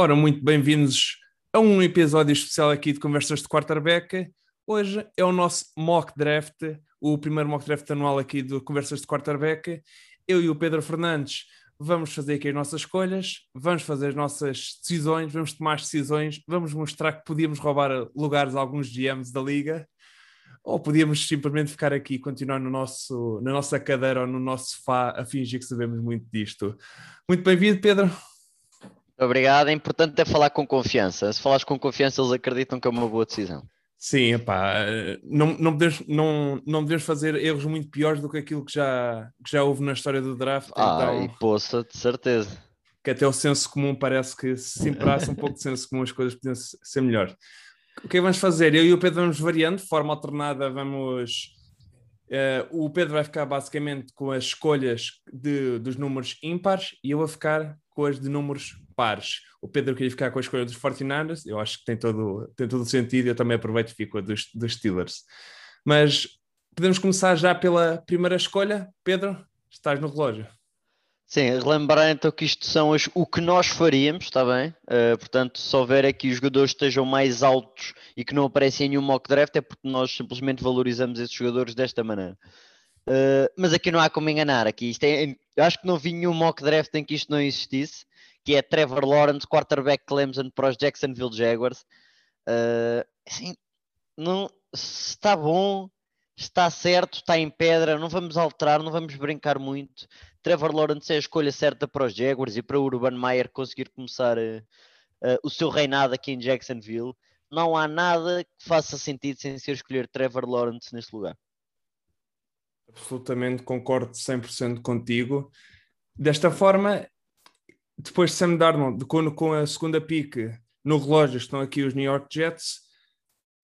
Ora, muito bem-vindos a um episódio especial aqui de Conversas de Quarterback. Hoje é o nosso mock draft, o primeiro mock draft anual aqui de Conversas de Quarterback. Eu e o Pedro Fernandes vamos fazer aqui as nossas escolhas, vamos fazer as nossas decisões, vamos tomar as decisões, vamos mostrar que podíamos roubar lugares a alguns GMs da liga ou podíamos simplesmente ficar aqui e continuar no nosso, na nossa cadeira ou no nosso sofá a fingir que sabemos muito disto. Muito bem-vindo, Pedro. Obrigado. É importante é falar com confiança. Se falares com confiança, eles acreditam que é uma boa decisão. Sim, epá, não, não, podemos, não, não podemos fazer erros muito piores do que aquilo que já, que já houve na história do draft. Ah, então, e poça, de certeza. Que até o senso comum parece que se imperasse um pouco de senso comum as coisas podiam ser melhor. O que é que vamos fazer? Eu e o Pedro vamos variando, de forma alternada, vamos. Uh, o Pedro vai ficar basicamente com as escolhas de, dos números ímpares e eu vou ficar com as de números pares. O Pedro queria ficar com a escolha dos 49ers, eu acho que tem todo, tem todo o sentido, eu também aproveito e fico a dos, dos Steelers. Mas podemos começar já pela primeira escolha. Pedro, estás no relógio. Sim, relembrar então que isto são as, o que nós faríamos, está bem? Uh, portanto, se houver aqui os jogadores estejam mais altos e que não aparecem em nenhum mock draft, é porque nós simplesmente valorizamos esses jogadores desta maneira. Uh, mas aqui não há como enganar. Aqui isto é, acho que não vi nenhum mock draft em que isto não existisse, que é Trevor Lawrence, quarterback Clemson para os Jacksonville Jaguars. Uh, assim, não, está bom, está certo, está em pedra, não vamos alterar, não vamos brincar muito. Trevor Lawrence é a escolha certa para os Jaguars e para o Urban Meyer conseguir começar uh, uh, o seu reinado aqui em Jacksonville. Não há nada que faça sentido sem ser escolher Trevor Lawrence neste lugar. Absolutamente, concordo 100% contigo. Desta forma, depois de Sam Darnold, com, com a segunda pick no relógio, estão aqui os New York Jets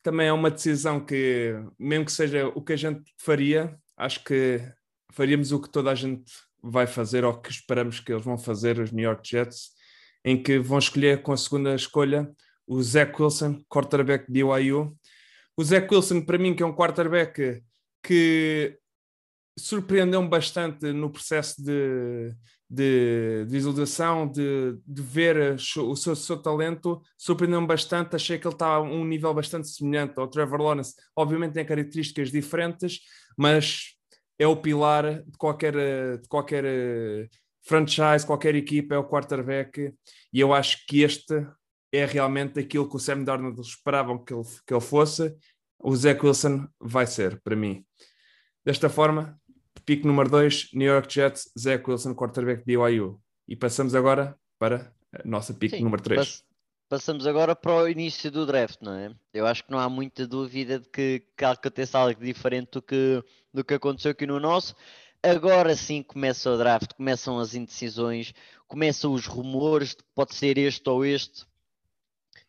também é uma decisão que, mesmo que seja o que a gente faria, acho que faríamos o que toda a gente vai fazer ou que esperamos que eles vão fazer, os New York Jets, em que vão escolher com a segunda escolha o Zach Wilson, quarterback de BYU. O Zach Wilson, para mim, que é um quarterback que surpreendeu-me bastante no processo de, de, de visualização, de, de ver o seu, seu talento, surpreendeu-me bastante. Achei que ele está a um nível bastante semelhante ao Trevor Lawrence. Obviamente tem características diferentes, mas é o pilar de qualquer, de qualquer eh, franchise, qualquer equipa, é o quarterback. E eu acho que este é realmente aquilo que o Sam Darnold esperavam que ele, que ele fosse. O Zach Wilson vai ser, para mim. Desta forma, Pique número 2, New York Jets, Zach Wilson, quarterback de BYU. E passamos agora para a nossa pique número 3. Passamos agora para o início do draft, não é? Eu acho que não há muita dúvida de que, que aconteça algo diferente do que, do que aconteceu aqui no nosso. Agora sim começa o draft, começam as indecisões, começam os rumores de que pode ser este ou este.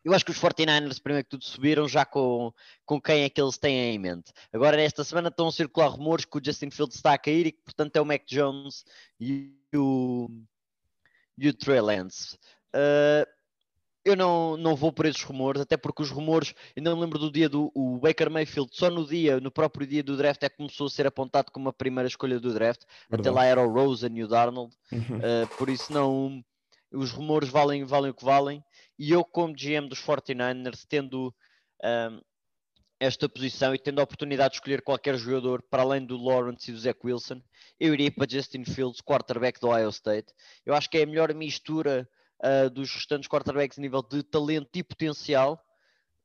Eu acho que os 49ers, primeiro que tudo, subiram já com, com quem é que eles têm em mente. Agora, nesta semana, estão a circular rumores que o Justin Fields está a cair e que, portanto, é o Mac Jones e o, e o Trey Lance. Uh, eu não, não vou por esses rumores, até porque os rumores, ainda não lembro do dia do o Baker Mayfield, só no dia, no próprio dia do draft, é que começou a ser apontado como a primeira escolha do draft. Verdade. Até lá era o Rosen e o Darnold, uhum. uh, por isso não. Os rumores valem, valem o que valem. E eu, como GM dos 49ers, tendo um, esta posição e tendo a oportunidade de escolher qualquer jogador para além do Lawrence e do Zach Wilson, eu iria para Justin Fields, quarterback do Ohio State. Eu acho que é a melhor mistura uh, dos restantes quarterbacks a nível de talento e potencial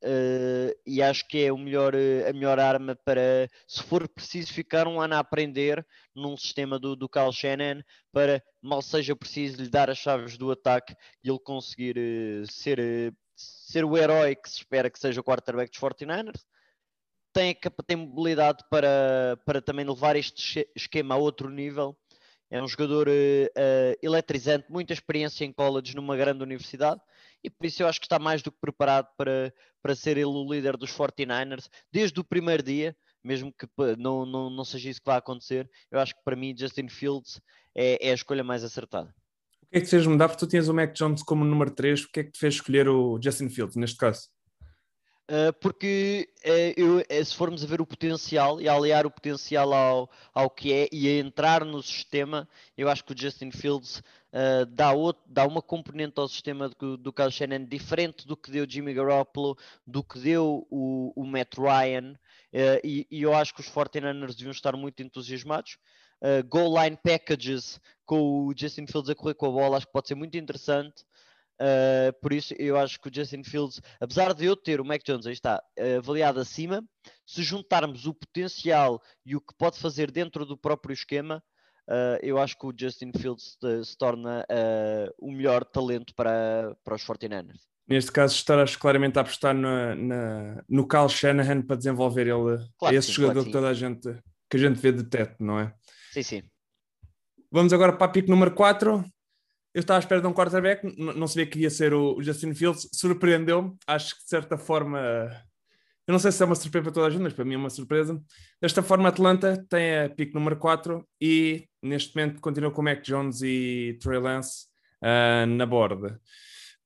Uh, e acho que é o melhor, uh, a melhor arma para, se for preciso, ficar um ano a aprender num sistema do, do Kyle Shannon para, mal seja preciso, lhe dar as chaves do ataque e ele conseguir uh, ser, ser o herói que se espera que seja o quarterback dos 49ers. Tem, tem mobilidade para, para também levar este esquema a outro nível. É um jogador eletrizante, muita experiência em college numa grande universidade e por isso eu acho que está mais do que preparado para, para ser ele o líder dos 49ers desde o primeiro dia, mesmo que não, não, não seja isso que vai acontecer. Eu acho que para mim Justin Fields é, é a escolha mais acertada. O que é que fez mudar? Porque tu tinhas o Mac Jones como número 3, o que é que te fez escolher o Justin Fields neste caso? Uh, porque uh, eu, uh, se formos a ver o potencial e a aliar o potencial ao, ao que é e a entrar no sistema, eu acho que o Justin Fields dá, outro, dá uma componente ao sistema do, do Kyle Shannon diferente do que deu Jimmy Garoppolo, do que deu o, o Matt Ryan, e, e, eu acho que os 49ers deviam estar muito entusiasmados. goal line packages com o Justin Fields a correr com a bola, acho que pode ser muito interessante. Uh, por isso, eu acho que o Justin Fields, apesar de eu ter o Mac Jones, aí está, uh, avaliado acima, se juntarmos o potencial e o que pode fazer dentro do próprio esquema, uh, eu acho que o Justin Fields se torna o melhor talento para, para os 49ers. Neste caso, estarás claramente a apostar na, na, no Kyle Shanahan para desenvolver ele, claro esse sim, jogador claro que toda a gente que a gente vê de teto, não é? Sim, sim. Vamos agora para a pico número 4 eu estava à espera de um quarterback, não sabia que ia ser o Justin Fields, surpreendeu-me, acho que de certa forma, eu não sei se é uma surpresa para toda a gente, mas para mim é uma surpresa. Desta forma, Atlanta tem a pick número 4 e neste momento continua com Mac Jones e Trey Lance uh, na borda.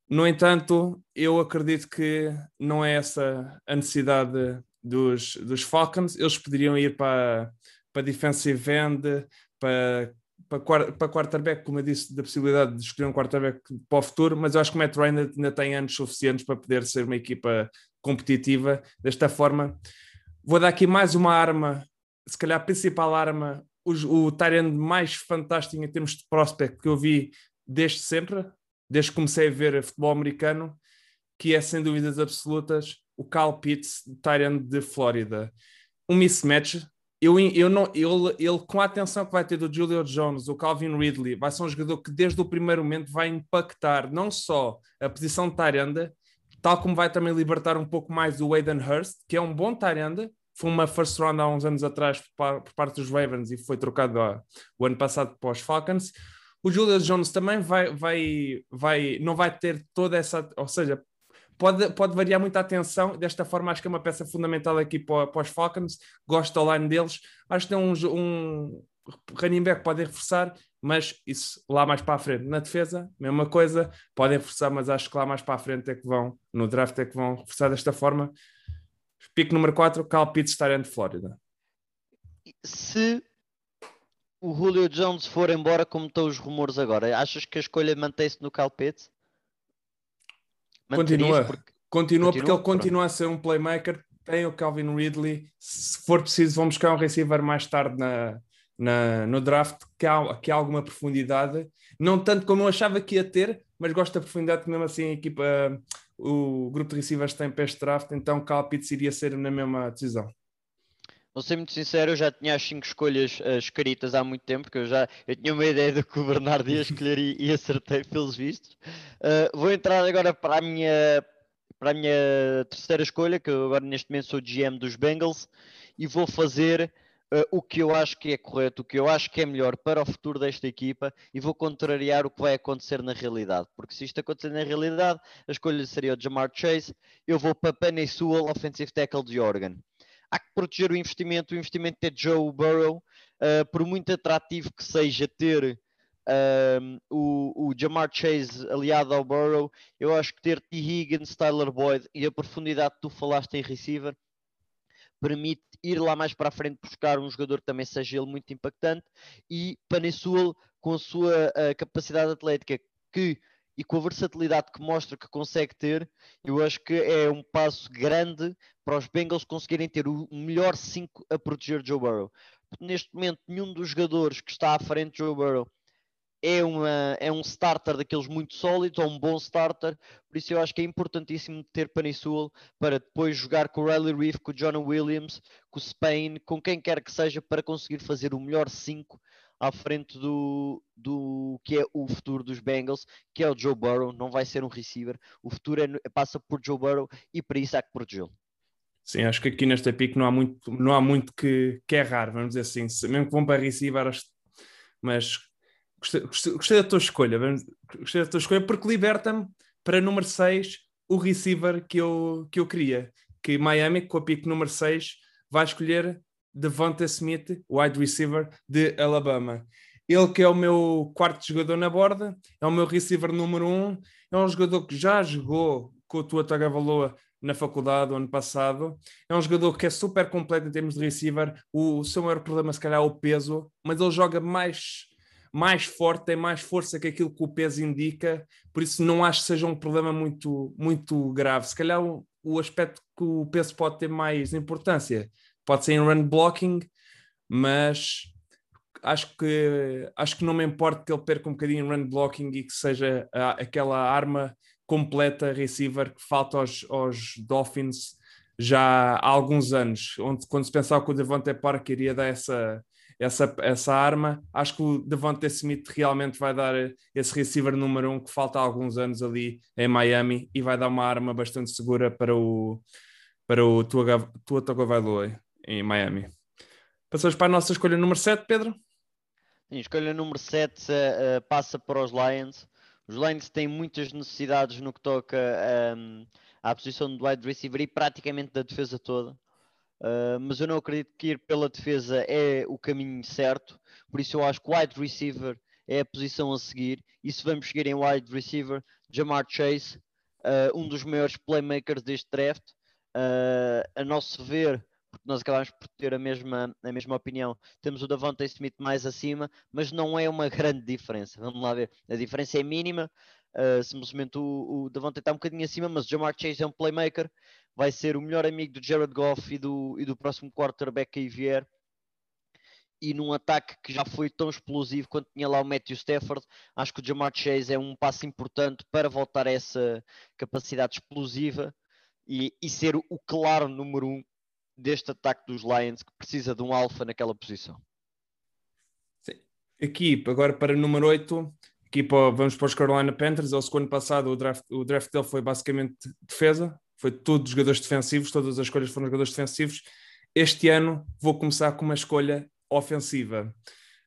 No entanto, eu acredito que não é essa a necessidade dos, dos Falcons, eles poderiam ir para, para defensive end, para para, para quarterback, como eu disse, da possibilidade de escolher um quarterback para o futuro, mas eu acho que o Matt Ryan ainda tem anos suficientes para poder ser uma equipa competitiva. Desta forma, vou dar aqui mais uma arma, se calhar a principal arma, o, o Tyrant mais fantástico em termos de prospect que eu vi desde sempre, desde que comecei a ver futebol americano, que é sem dúvidas absolutas o Cal Pitts, Tyrant de Flórida. Um mismatch, eu, eu não, ele, ele, com a atenção que vai ter do Julio Jones, o Calvin Ridley, vai ser um jogador que desde o primeiro momento vai impactar não só a posição de Tyranda, tal como vai também libertar um pouco mais o Aiden Hurst, que é um bom Tyranda, foi uma first round há uns anos atrás por, por parte dos Ravens e foi trocado ó, o ano passado para os Falcons. O Julio Jones também vai, vai, vai, não vai ter toda essa, ou seja, pode, pode variar muito a atenção. Desta forma, acho que é uma peça fundamental aqui para, para os Falcons. Gosto da line deles. Acho que tem um, um running back podem reforçar, mas isso lá mais para a frente. Na defesa, mesma coisa, podem reforçar, mas acho que lá mais para a frente é que vão, no draft é que vão reforçar desta forma. Pico número 4, Cal Pitts, Tyrant Flórida. Se o Julio Jones for embora como estão os rumores agora, achas que a escolha mantém-se no Cal Pitts? Continua, porque... continua, porque ele continua a ser um playmaker. Tem o Calvin Ridley. Se for preciso, vamos buscar um receiver mais tarde na, na, no draft, que há, que há alguma profundidade. Não tanto como eu achava que ia ter, mas gosto da profundidade que mesmo assim a equipa, o grupo de receivers tem para este draft, então Cal Pitts iria ser na mesma decisão. Vou ser muito sincero, eu já tinha as 5 escolhas uh, escritas há muito tempo, que eu já eu tinha uma ideia do que o Bernardo ia escolher e, e acertei pelos vistos. Uh, vou entrar agora para a minha para a minha terceira escolha, que eu agora neste momento sou GM dos Bengals, e vou fazer uh, o que eu acho que é correto, o que eu acho que é melhor para o futuro desta equipa, e vou contrariar o que vai acontecer na realidade. Porque se isto acontecer na realidade, a escolha seria o Jamar Chase, eu vou para Penny Sewell, offensive tackle de Oregon há que proteger o investimento. O investimento é Joe Burrow, uh, por muito atrativo que seja ter uh, o, o Jamar Chase aliado ao Burrow, eu acho que ter T. Higgins, Tyler Boyd e a profundidade que tu falaste em receiver permite ir lá mais para a frente buscar um jogador que também seja ele muito impactante e Panessul com a sua uh, capacidade atlética que e com a versatilidade que mostra que consegue ter, eu acho que é um passo grande para os Bengals conseguirem ter o melhor 5 a proteger Joe Burrow. Neste momento, nenhum dos jogadores que está à frente de Joe Burrow é, uma, é um starter daqueles muito sólidos, ou um bom starter, por isso eu acho que é importantíssimo ter Panisul para depois jogar com o Riley Reef, com o John Williams, com o Spain, com quem quer que seja, para conseguir fazer o melhor 5 à frente do, do que é o futuro dos Bengals, que é o Joe Burrow, não vai ser um receiver. O futuro é, passa por Joe Burrow e para isso há que protegê-lo. Sim, acho que aqui nesta pick não há muito, não há muito que, que errar, vamos dizer assim. Mesmo que vão para receiver, mas gostei, gostei, gostei, da tua escolha, vamos, gostei da tua escolha porque liberta-me para número 6 o receiver que eu, que eu queria. Que Miami, com a pick número 6, vai escolher Devonta Smith, wide receiver de Alabama. Ele que é o meu quarto jogador na borda, é o meu receiver número um, é um jogador que já jogou com o Tua Tagovailoa na faculdade ano passado. É um jogador que é super completo em termos de receiver. O, o seu maior problema, se calhar, é o peso, mas ele joga mais mais forte, tem mais força que aquilo que o peso indica, por isso não acho que seja um problema muito, muito grave. Se calhar o, o aspecto que o peso pode ter mais importância pode ser em run blocking, mas acho que, acho que não me importa que ele perca um bocadinho em run blocking e que seja a, aquela arma completa receiver que falta aos, aos Dolphins já há alguns anos, onde quando se pensava que o Devontae Parker iria dar essa, essa, essa arma. Acho que o Devonta Smith realmente vai dar esse receiver número um que falta há alguns anos ali em Miami e vai dar uma arma bastante segura para o, para o Tua, Tua Tagovailoa em Miami. Passamos para a nossa escolha número 7, Pedro? Sim, escolha número 7 uh, uh, passa para os Lions. Os Lions têm muitas necessidades no que toca um, ehm, à posição do wide receiver e praticamente da defesa toda. Uh, mas eu não acredito que ir pela defesa é o caminho certo, por isso eu acho que wide receiver é a posição a seguir. E se vamos seguir em wide receiver, Jamar Chase, uh, um dos maiores playmakers deste draft, uh, a nosso ver, nós acabamos por ter a mesma, a mesma opinião, temos o Davante Smith mais acima, mas não é uma grande diferença. Vamos lá ver, a diferença é mínima. Uh, simplesmente o, o Davante está um bocadinho acima, mas o Jamar Chase é um playmaker vai ser o melhor amigo do Jared Goff e do, e do próximo quarterback que vier. E num ataque que já foi tão explosivo quanto tinha lá o Matthew Stafford, acho que o Jamar Chase é um passo importante para voltar a essa capacidade explosiva e, e ser o claro número um deste ataque dos Lions que precisa de um alfa naquela posição. Sim. Equipe, agora para o número 8, equipa, vamos para os Carolina Panthers. O segundo passado o draft, o draft dele foi basicamente defesa, foi todos jogadores defensivos, todas as escolhas foram jogadores defensivos. Este ano vou começar com uma escolha ofensiva.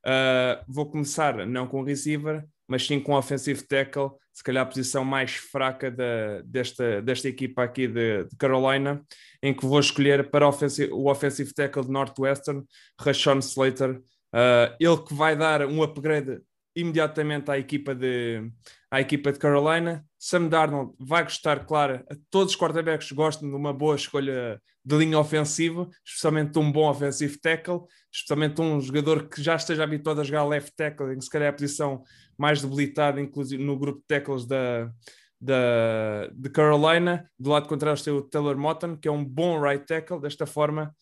Uh, vou começar não com receiver, mas sim com offensive tackle, se calhar a posição mais fraca da, desta, desta equipa aqui de, de, Carolina, em que vou escolher para offensive, o offensive tackle de Northwestern, Rashawn Slater, uh, ele que vai dar um upgrade imediatamente à equipa de, à equipa de Carolina. Sam Darnold vai gostar, claro, a todos os quarterbacks gostam de uma boa escolha de linha ofensiva, especialmente um bom offensive tackle, especialmente um jogador que já esteja habituado a jogar left tackle, em que se calhar é a posição mais debilitada, inclusive no grupo de tackles da, da, de Carolina. Do lado contrário tem o Taylor Motton, que é um bom right tackle, desta forma,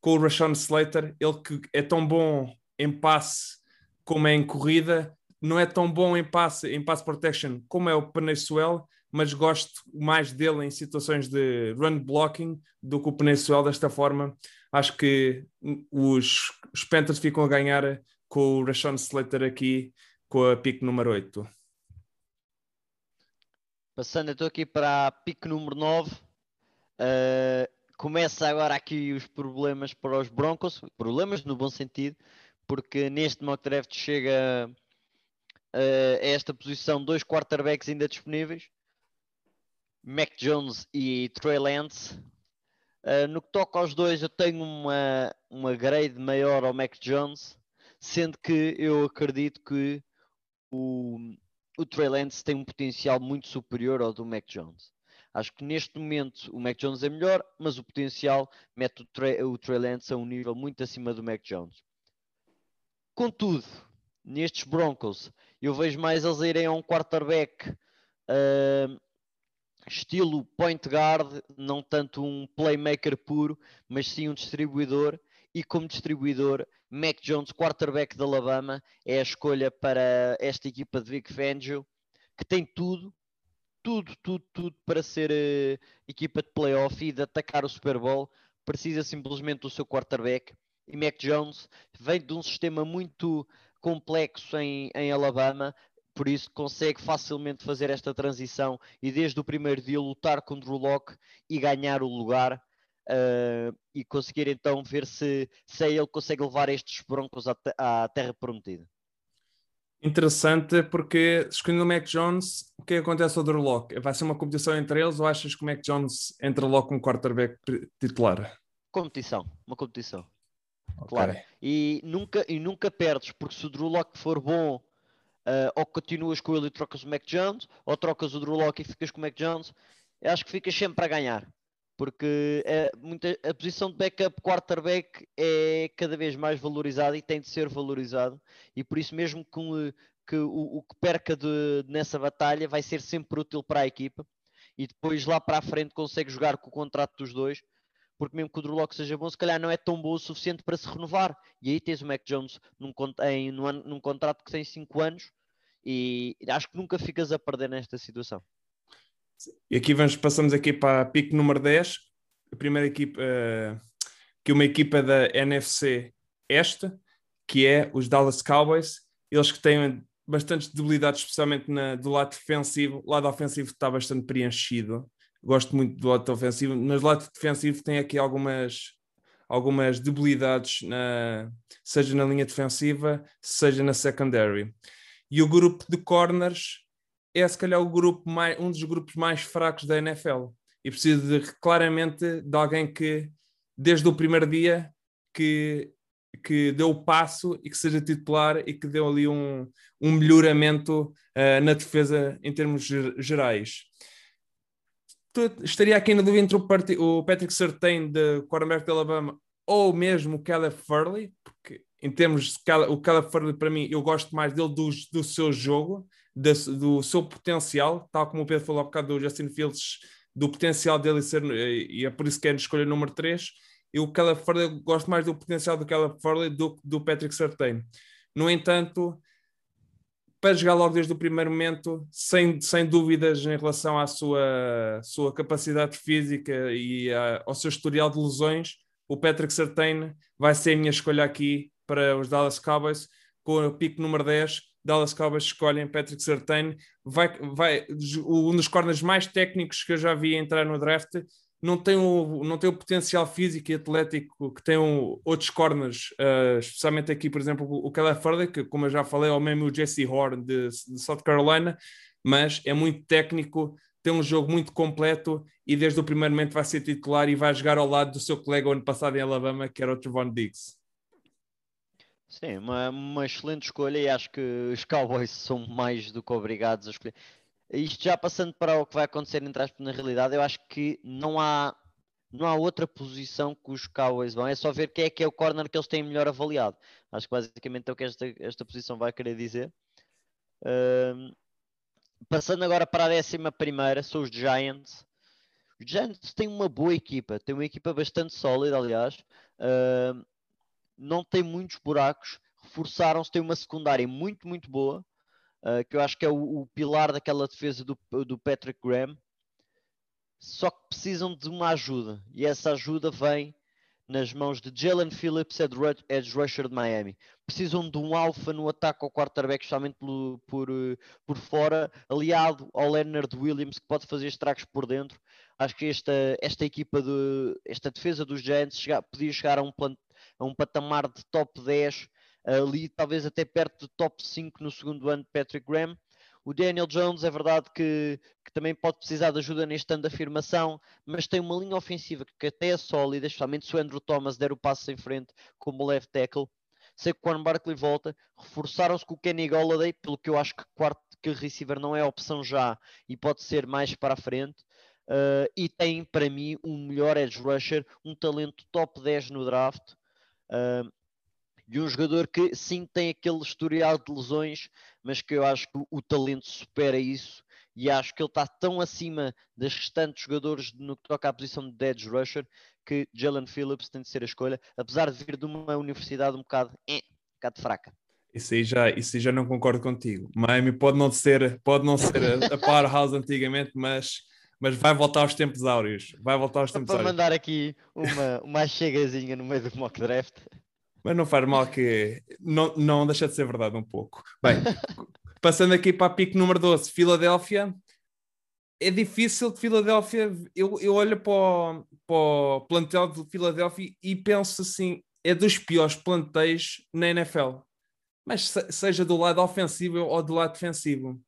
com o Rashawn Slater, ele que é tão bom em passe como é em corrida, não é tão bom em passe, em pass protection como é o Penezuel, mas gosto mais dele em situações de run blocking do que o Penezuel desta forma. Acho que os, os Panthers ficam a ganhar com o Rashawn Slater aqui, com a pick número 8. Passando, estou aqui para a pick número 9. Uh, eh, começa agora aqui os problemas para os Broncos, problemas no bom sentido, porque neste mock draft chega uh, a esta posição dois quarterbacks ainda disponíveis, Mac Jones e Trey Lance. Uh, no que toca aos dois, eu tenho uma, uma grade maior ao Mac Jones, sendo que eu acredito que o, o Trey Lance tem um potencial muito superior ao do Mac Jones. Acho que neste momento o Mac Jones é melhor, mas o potencial mete o Trey, o Trey Lance a um nível muito acima do Mac Jones. Contudo, nestes Broncos, eu vejo mais eles irem a um quarterback uh, estilo point guard, não tanto um playmaker puro, mas sim um distribuidor. E como distribuidor, Mac Jones, quarterback de Alabama, é a escolha para esta equipa de Vic Fangio, que tem tudo, tudo, tudo, tudo para ser uh, equipa de playoff e de atacar o Super Bowl. Precisa simplesmente do seu quarterback. E Mac Jones vem de um sistema muito complexo em, em Alabama, por isso consegue facilmente fazer esta transição e desde o primeiro dia lutar contra o Locke e ganhar o lugar uh, e conseguir então ver se, se é ele consegue levar estes broncos à, à terra prometida. Interessante porque escolhendo o Mac Jones, o que acontece ao Drew Locke? Vai ser uma competição entre eles ou achas que o Mac Jones entra logo como quarterback titular? Competição, uma competição. Claro. E nunca, e nunca perdes, porque se o Drew Locke for bom, uh, ou continuas com ele e trocas o Mac Jones, ou trocas o Drew Locke e ficas com o Mac Jones, acho que ficas sempre a ganhar. Porque a, muita, a posição de backup quarterback é cada vez mais valorizada e tem de ser valorizado, e por isso mesmo que, que o, o, que perca de, nessa batalha vai ser sempre útil para a equipa, e depois lá para a frente consegue jogar com o contrato dos dois, porque mesmo que o Drew seja bom, se calhar não é tão bom o suficiente para se renovar. E aí tens o Mac Jones num, em, num, num contrato que tem 5 anos e acho que nunca ficas a perder nesta situação. E aqui vamos, passamos aqui para a pick número 10, a primeira equipa, uh, que uma equipa da NFC esta, que é os Dallas Cowboys, eles que têm bastante debilidade, especialmente na, do lado defensivo, o lado ofensivo está bastante preenchido, gosto muito do lado ofensivo, mas do lado defensivo tem aqui algumas, algumas debilidades, na, seja na linha defensiva, seja na secondary. E o grupo de corners é se calhar o grupo mais, um dos grupos mais fracos da NFL. E precisa de, claramente de alguém que, desde o primeiro dia, que, que deu o passo e que seja titular e que deu ali um, um melhoramento uh, na defesa em termos gerais estaria aqui na dúvida entre o, Patrick Surtain de quarterback de Alabama ou mesmo o Caleb Furley, porque em termos de o Caleb Furley para mim eu gosto mais dele do, do seu jogo, do, do seu potencial, tal como o Pedro falou há bocado do Justin Fields, do potencial dele ser, e é por isso que é a escolha número 3. E o Caleb Furley, gosto mais do potencial do Caleb Furley do, do Patrick Surtain. No entanto, para jogar logo desde o primeiro momento, sem, sem dúvidas em relação à sua, sua capacidade física e ao seu historial de lesões, o Patrick Sertain vai ser a minha escolha aqui para os Dallas Cowboys, com o pico número 10. Dallas Cowboys escolhem Patrick Sertain, vai, vai, um dos corners mais técnicos que eu já vi entrar no draft, não tem o, não tem o potencial físico e atlético que tem outros corners, uh, especialmente aqui, por exemplo, o Furley, que como eu já falei, é o mesmo Jesse Horn de, de, South Carolina, mas é muito técnico, tem um jogo muito completo e desde o primeiro momento vai ser titular e vai jogar ao lado do seu colega ano passado em Alabama, que era o Trevon Diggs. Sim, uma, uma excelente escolha e acho que os Cowboys são mais do que obrigados a escolher isto já passando para o que vai acontecer entre aspas, na realidade, eu acho que não há, não há outra posição que os Cowboys vão. É só ver quem é que é o corner que eles têm melhor avaliado. Acho que basicamente é o que esta, esta posição vai querer dizer. Passando agora para a décima primeira, são os Giants. Os Giants têm uma boa equipa, têm uma equipa bastante sólida, aliás. Não tem muitos buracos, reforçaram-se, têm uma secundária muito, muito boa. Uh, que eu acho que é o, o, pilar daquela defesa do, do Patrick Graham. Só que precisam de uma ajuda, e essa ajuda vem nas mãos de Jalen Phillips, edge rusher de Miami. Precisam de um alfa no ataque ao quarterback, especialmente por, por, por fora, aliado ao Leonard Williams, que pode fazer estragos por dentro. Acho que esta, esta equipa, de, esta defesa dos Giants chega, podia chegar a um, plan, a um patamar de top 10 ali talvez até perto do top 5 no segundo ano de Patrick Graham. O Daniel Jones é verdade que, que, também pode precisar de ajuda neste ano de afirmação, mas tem uma linha ofensiva que até é sólida, especialmente se o Andrew Thomas der o passo em frente como left tackle. Sei que o Warren Barkley volta, reforçaram-se com o Kenny Golladay, pelo que eu acho que quarto que receiver não é opção já e pode ser mais para a frente. Uh, e tem para mim um melhor edge rusher, um talento top 10 no draft. Uh, e um jogador que sim tem aquele historial de lesões, mas que eu acho que o, talento supera isso e acho que ele está tão acima das restantes jogadores no que toca à posição de edge rusher que Jalen Phillips tem de ser a escolha, apesar de vir de uma universidade um bocado, eh, um bocado fraca. Isso aí, já, isso aí já não concordo contigo. Miami pode não ser, pode não ser a, a powerhouse antigamente, mas, mas vai voltar aos tempos áureos. Vai voltar aos tempos para áureos. mandar aqui uma, uma chegazinha no meio do mock draft. Mas não faz mal que não, não deixa de ser verdade um pouco. Bem, passando aqui para a pique número 12, Filadélfia. É difícil de Filadélfia. Eu, eu olho para o, para o plantel de Filadélfia e penso assim: é dos piores plantéis na NFL. Mas seja do lado ofensivo ou do lado defensivo.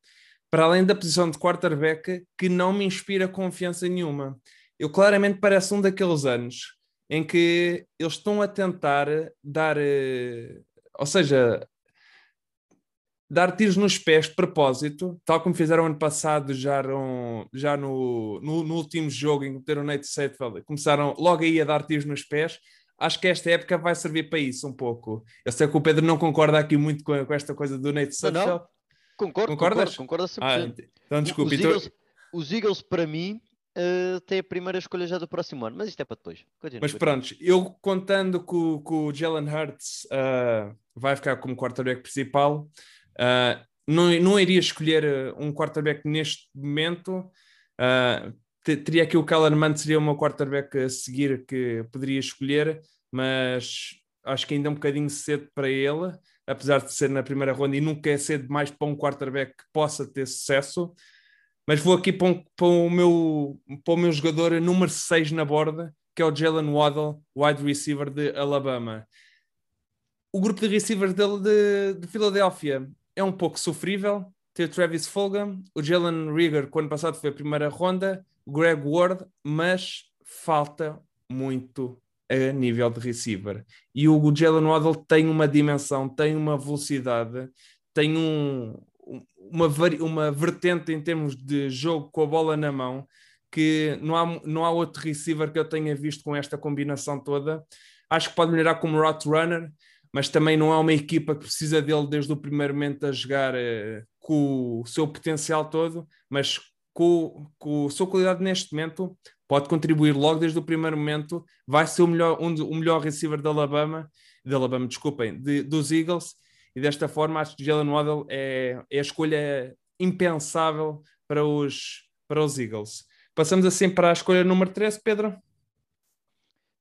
Para além da posição de quarterback, que não me inspira confiança nenhuma. Eu claramente parece um daqueles anos em que eles estão a tentar dar, uh, ou seja, dar tiros nos pés de propósito, tal como fizeram ano passado, já, já no, no, no, último jogo em que meteram o Nate Seitveld, começaram logo aí a dar tiros nos pés. Acho que esta época vai servir para isso um pouco. Eu sei que o Pedro não concorda aqui muito com, com esta coisa do Nate Seitveld. Concordo, Concordas? concordo, concordo 100%. Ah, então desculpe. Os, então... Eagles, os Eagles, para mim, uh, têm a primeira escolha já do próximo ano, mas isto é para depois. Continua, mas pronto, eu contando que o Jalen Hurts uh, vai ficar como quarterback principal, Uh, não, não iria escolher um quarterback neste momento. Uh, teria aqui o Kellerman, seria uma quarterback a seguir que poderia escolher, mas acho que ainda é um bocadinho cedo para ele, apesar de ser na primeira ronda e nunca é cedo mais para um quarterback que possa ter sucesso. Mas vou aqui para, um, para, o, meu, para o meu jogador número 6 na borda, que é o Jalen Waddle, wide receiver de Alabama. O grupo de receivers dele de, de Filadélfia é um pouco sofrível ter Travis Fulgham, o Jalen Rieger, que ano passado foi a primeira ronda, Greg Ward, mas falta muito a nível de receiver. E o Jalen Waddle tem uma dimensão, tem uma velocidade, tem um, uma, uma vertente em termos de jogo com a bola na mão que não há, não há outro receiver que eu tenha visto com esta combinação toda. Acho que pode melhorar como route runner, mas também não é uma equipa que precisa dele desde o primeiro momento a jogar uh, com o seu potencial todo, mas com, com a sua qualidade neste momento pode contribuir logo desde o primeiro momento, vai ser o melhor, um, o melhor receiver da Alabama, de Alabama, desculpem, de, dos Eagles, e desta forma acho que Jalen Waddle é, é a escolha impensável para os, para os Eagles. Passamos assim para a escolha número 13, Pedro.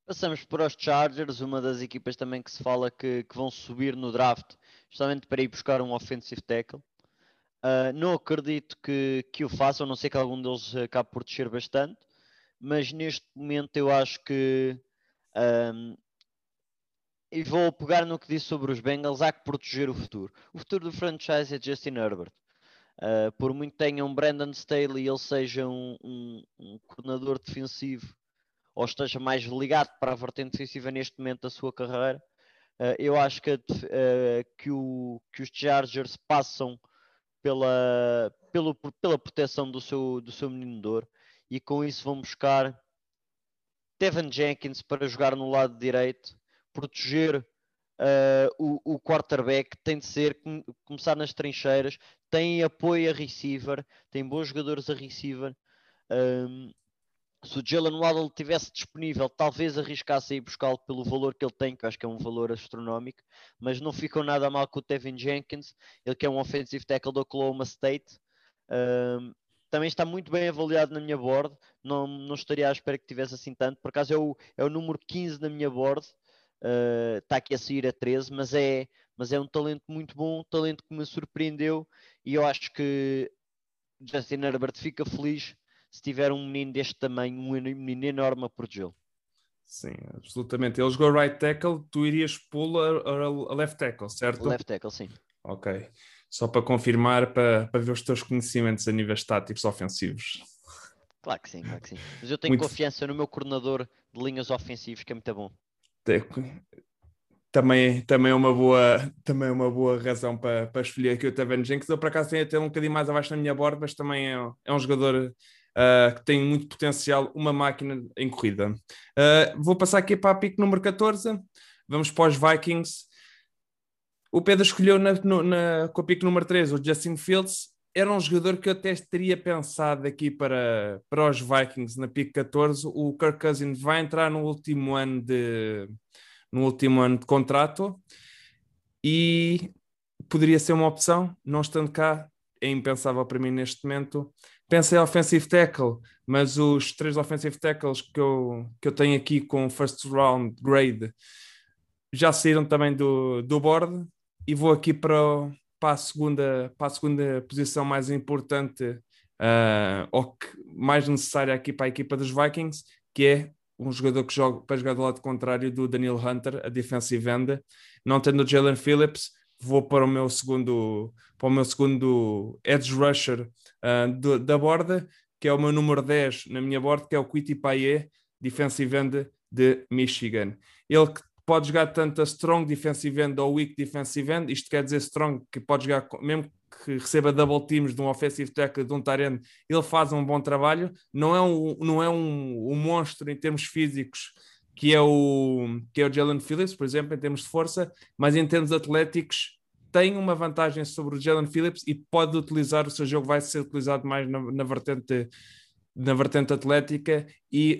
Passamos para os Chargers, uma das equipas também que se fala que, que vão subir no draft, justamente para ir buscar um offensive tackle. Uh, não acredito que, que o façam, a não ser que algum deles acabe por descer bastante, mas neste momento eu acho que. Um, e vou pegar no que disse sobre os Bengals, há que proteger o futuro. O futuro do franchise é Justin Herbert. Uh, por muito que tenha um Brandon Staley ele seja um, um, um coordenador defensivo ou esteja mais ligado para a vertente defensiva neste momento da sua carreira, uh, eu acho que, uh, que, o, que, os Chargers passam pela, pelo, pela proteção do seu, do seu menino Dor e com isso vão buscar Devin Jenkins para jogar no lado direito, proteger uh, o, o quarterback, tem de ser começar nas trincheiras, tem apoio a receiver, tem bons jogadores a receiver. Um, se o Jalen Waddle tivesse disponível, talvez arriscasse ir buscá-lo pelo valor que ele tem, que acho que é um valor astronómico, mas não ficou nada mal com o Tevin Jenkins, ele que é um offensive tackle do Oklahoma State. Um, também está muito bem avaliado na minha board, não, não estaria à espera que tivesse assim tanto, por acaso é o, é o número 15 na minha board, uh, está aqui a sair a 13, mas é, mas é um talento muito bom, um talento que me surpreendeu e eu acho que Justin Herbert fica feliz se tiver um menino deste tamanho, um menino enorme a protegê-lo. Sim, absolutamente. Ele jogou right tackle, tu irias pulo a, a left tackle, certo? Left tackle, sim. Ok. Só para confirmar, para, para ver os teus conhecimentos a níveis táticos ofensivos. Claro que sim, claro que sim. Mas eu tenho muito... confiança no meu coordenador de linhas ofensivas, que é muito bom. Também, também, é uma boa, também é uma boa razão para, para escolher aqui o Taven Jenkins. Eu, por acaso, tenho até um bocadinho mais abaixo na minha borda, mas também é, é um jogador uh, que tem muito potencial, uma máquina em corrida. Uh, vou passar aqui para a pick número 14, vamos para os Vikings. O Pedro escolheu na, na, com a pick número 13 o Justin Fields, era um jogador que eu até teria pensado aqui para, para os Vikings na pick 14. O Kirk Cousins vai entrar no último ano de, no último ano de contrato e poderia ser uma opção, não estando cá, é impensável para mim neste momento pensei offensive tackle, mas os três offensive tackles que eu, que eu tenho aqui com first round grade já saíram também do, do board e vou aqui para, para, a, segunda, para a segunda posição mais importante uh, ou que, mais necessária aqui para a equipa dos Vikings, que é um jogador que joga para jogar do lado contrário do Daniel Hunter, a defensive end, não tendo o Jalen Phillips, vou para o meu segundo, para o meu segundo edge rusher uh, do, da borda, que é o meu número 10 na minha borda, que é o Quiti Paye, defensive end de Michigan. Ele que pode jogar tanto a strong defensive end ou weak defensive end. Isto quer dizer strong, que pode jogar, mesmo que receba double teams de um offensive tackle, de um tight ele faz um bom trabalho. Não é um, não é um, um monstro em termos físicos que é o, que é o Jalen Phillips, por exemplo, em termos de força, mas em termos atléticos tem uma vantagem sobre o Jalen Phillips e pode utilizar, o seu jogo vai ser utilizado mais na, na vertente na vertente atlética e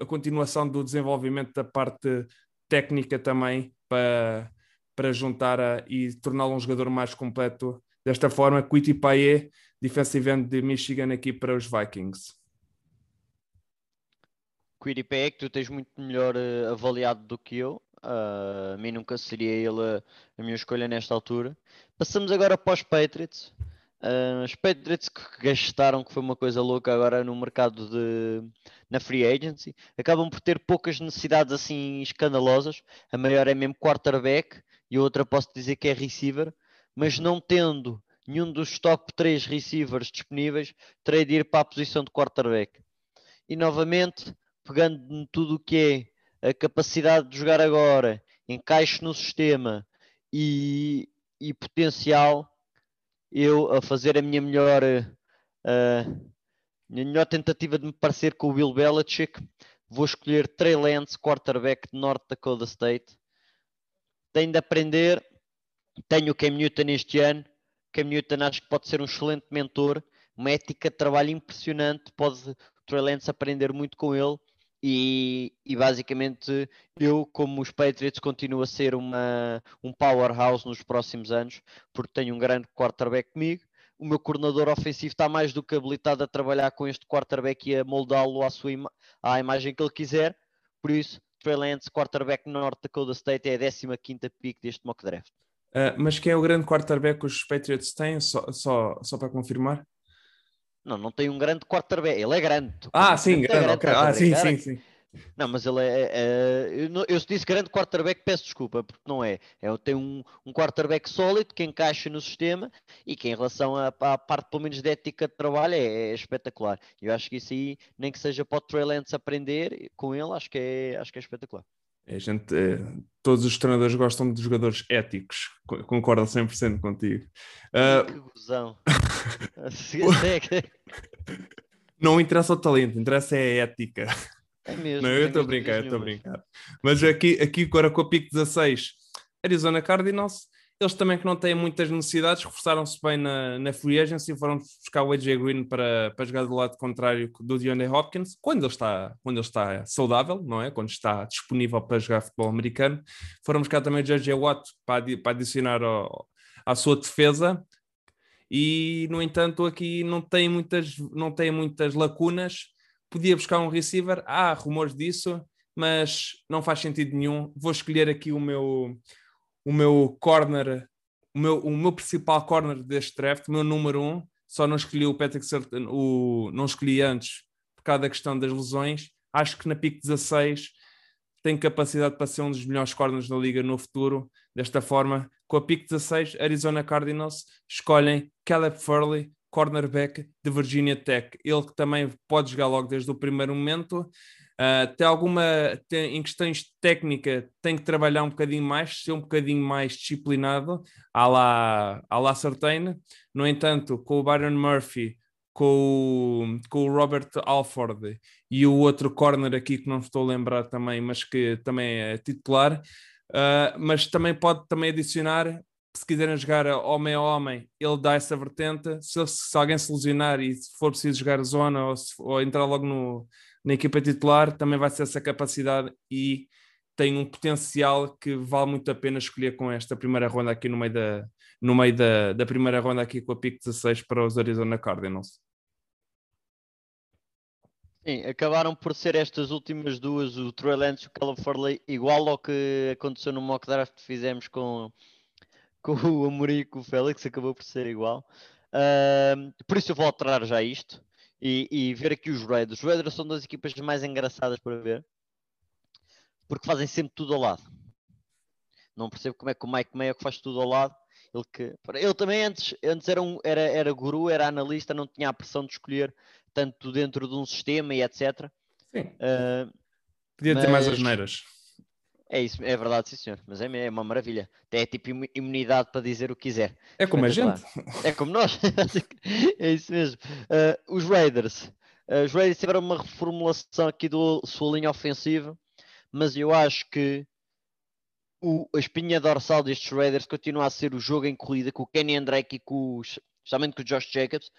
a continuação do desenvolvimento da parte técnica também para, para juntar a, e torná-lo um jogador mais completo. Desta forma, Quiti Paye, defensive end de Michigan aqui para os Vikings. Quiti Paye, que tu tens muito melhor uh, avaliado do que eu. Uh, a mim nunca seria ele a, a minha escolha nesta altura. Passamos agora para os Patriots. Uh, os Patriots que gastaram, que foi uma coisa louca agora no mercado de na free agency, acabam por ter poucas necessidades assim escandalosas. A maior é mesmo quarterback e a outra posso dizer que é receiver, mas não tendo nenhum dos top 3 receivers disponíveis, terei de ir para a posição de quarterback. E novamente, pegando em tudo o que é a capacidade de jogar agora, encaixe no sistema e, e potencial, eu a fazer a minha melhor, uh, minha melhor tentativa de me parecer com o Will Belichick, vou escolher Trey Lance, quarterback de North Dakota State. Tenho de aprender, tenho o Cam Newton este ano. Cam Newton acho que pode ser um excelente mentor, uma ética de trabalho impressionante, pode o Trey Lance aprender muito com ele. E, e, basicamente eu, como os Patriots, continuo a ser uma, um powerhouse nos próximos anos, porque tenho um grande quarterback comigo. O meu coordenador ofensivo está mais do que habilitado a trabalhar com este quarterback e a moldá-lo à, sua ima à imagem que ele quiser. Por isso, Trey Lance, quarterback North Dakota State, é a 15 pick deste mock draft. Uh, mas quem é o grande quarterback que os Patriots têm, só, só, só para confirmar? Não, não tem um grande quarterback. Ele é grande. Ah, sim, grande, grande okay. Ah, sim, sim, sim. Não, mas ele é. é, é eu, eu disse grande quarterback, peço desculpa, porque não é. é tem um, um quarterback sólido que encaixa no sistema e que, em relação à, à parte, pelo menos, de ética de trabalho, é, é, espetacular. Eu acho que isso aí, nem que seja para o Trey Lance aprender com ele, acho que é, acho que é espetacular. A gente, é, todos os treinadores gostam de jogadores éticos, concordo 100% contigo. Uh... Que gozão. não interessa o talento, interessa é a ética. É mesmo. Não, eu estou a brincar, estou a brincar. Mas aqui, aqui agora com a pick 16, Arizona Cardinals, eles também que não têm muitas necessidades, reforçaram-se bem na, na free agency, foram buscar o AJ Green para, para jogar do lado contrário do DeAndre Hopkins, quando ele, está, quando ele está saudável, não é? Quando está disponível para jogar futebol americano. Foram buscar também o JJ Watt para, para adicionar ao, à sua defesa, e no entanto aqui não tem muitas, não tem muitas lacunas. Podia buscar um receiver, há rumores disso, mas não faz sentido nenhum. Vou escolher aqui o meu o meu corner, o meu, o meu principal corner deste draft, o meu número um, só não escolhi o Patrick Surtain, o, não escolhi antes por causa da questão das lesões. Acho que na pick 16 tem capacidade para ser um dos melhores corners da liga no futuro. Desta forma, com a pick 16, Arizona Cardinals escolhem Caleb Furley, cornerback de Virginia Tech. Ele que também pode jogar logo desde o primeiro momento. Uh, tem alguma, tem, em questões técnica, tem que trabalhar um bocadinho mais, ser um bocadinho mais disciplinado, à la, à la Certain. No entanto, com o Byron Murphy, com o, com o Robert Alford e o outro corner aqui que não estou a lembrar também, mas que também é titular, uh, mas também pode também adicionar se quiserem jogar homem a homem, ele dá essa vertente. Se, se alguém se lesionar e se for preciso jogar zona ou, se, ou entrar logo no, na equipa titular, também vai ser essa capacidade e tem um potencial que vale muito a pena escolher com esta primeira ronda aqui no meio da, no meio da, da primeira ronda aqui com a pick 16 para os Arizona Cardinals. Sim, acabaram por ser estas últimas duas, o Troy Lance e o Caleb igual ao que aconteceu no mock draft que fizemos com, com o Amorim e com o Félix, acabou por ser igual. Uh, por isso eu vou alterar já isto e, e ver aqui os Raiders. Os Raiders são das equipas mais engraçadas para ver porque fazem sempre tudo ao lado. Não percebo como é que o Mike Mayo faz tudo ao lado. Ele, que, ele também antes, antes era, um, era, era guru, era analista, não tinha a pressão de escolher tanto dentro de um sistema e etc. Sim. Uh, Podia mas... ter mais as neiras. É isso, é verdade, sim senhor, mas é, é uma maravilha. Até é tipo imunidade para dizer o que quiser. É como a gente. É como nós. é isso mesmo. Uh, os Raiders. Uh, os Raiders tiveram uma reformulação aqui da sua linha ofensiva, mas eu acho que o, a espinha dorsal destes Raiders continua a ser o jogo em corrida com o Kenny Andrake e com os, especialmente com o Josh Jacobs,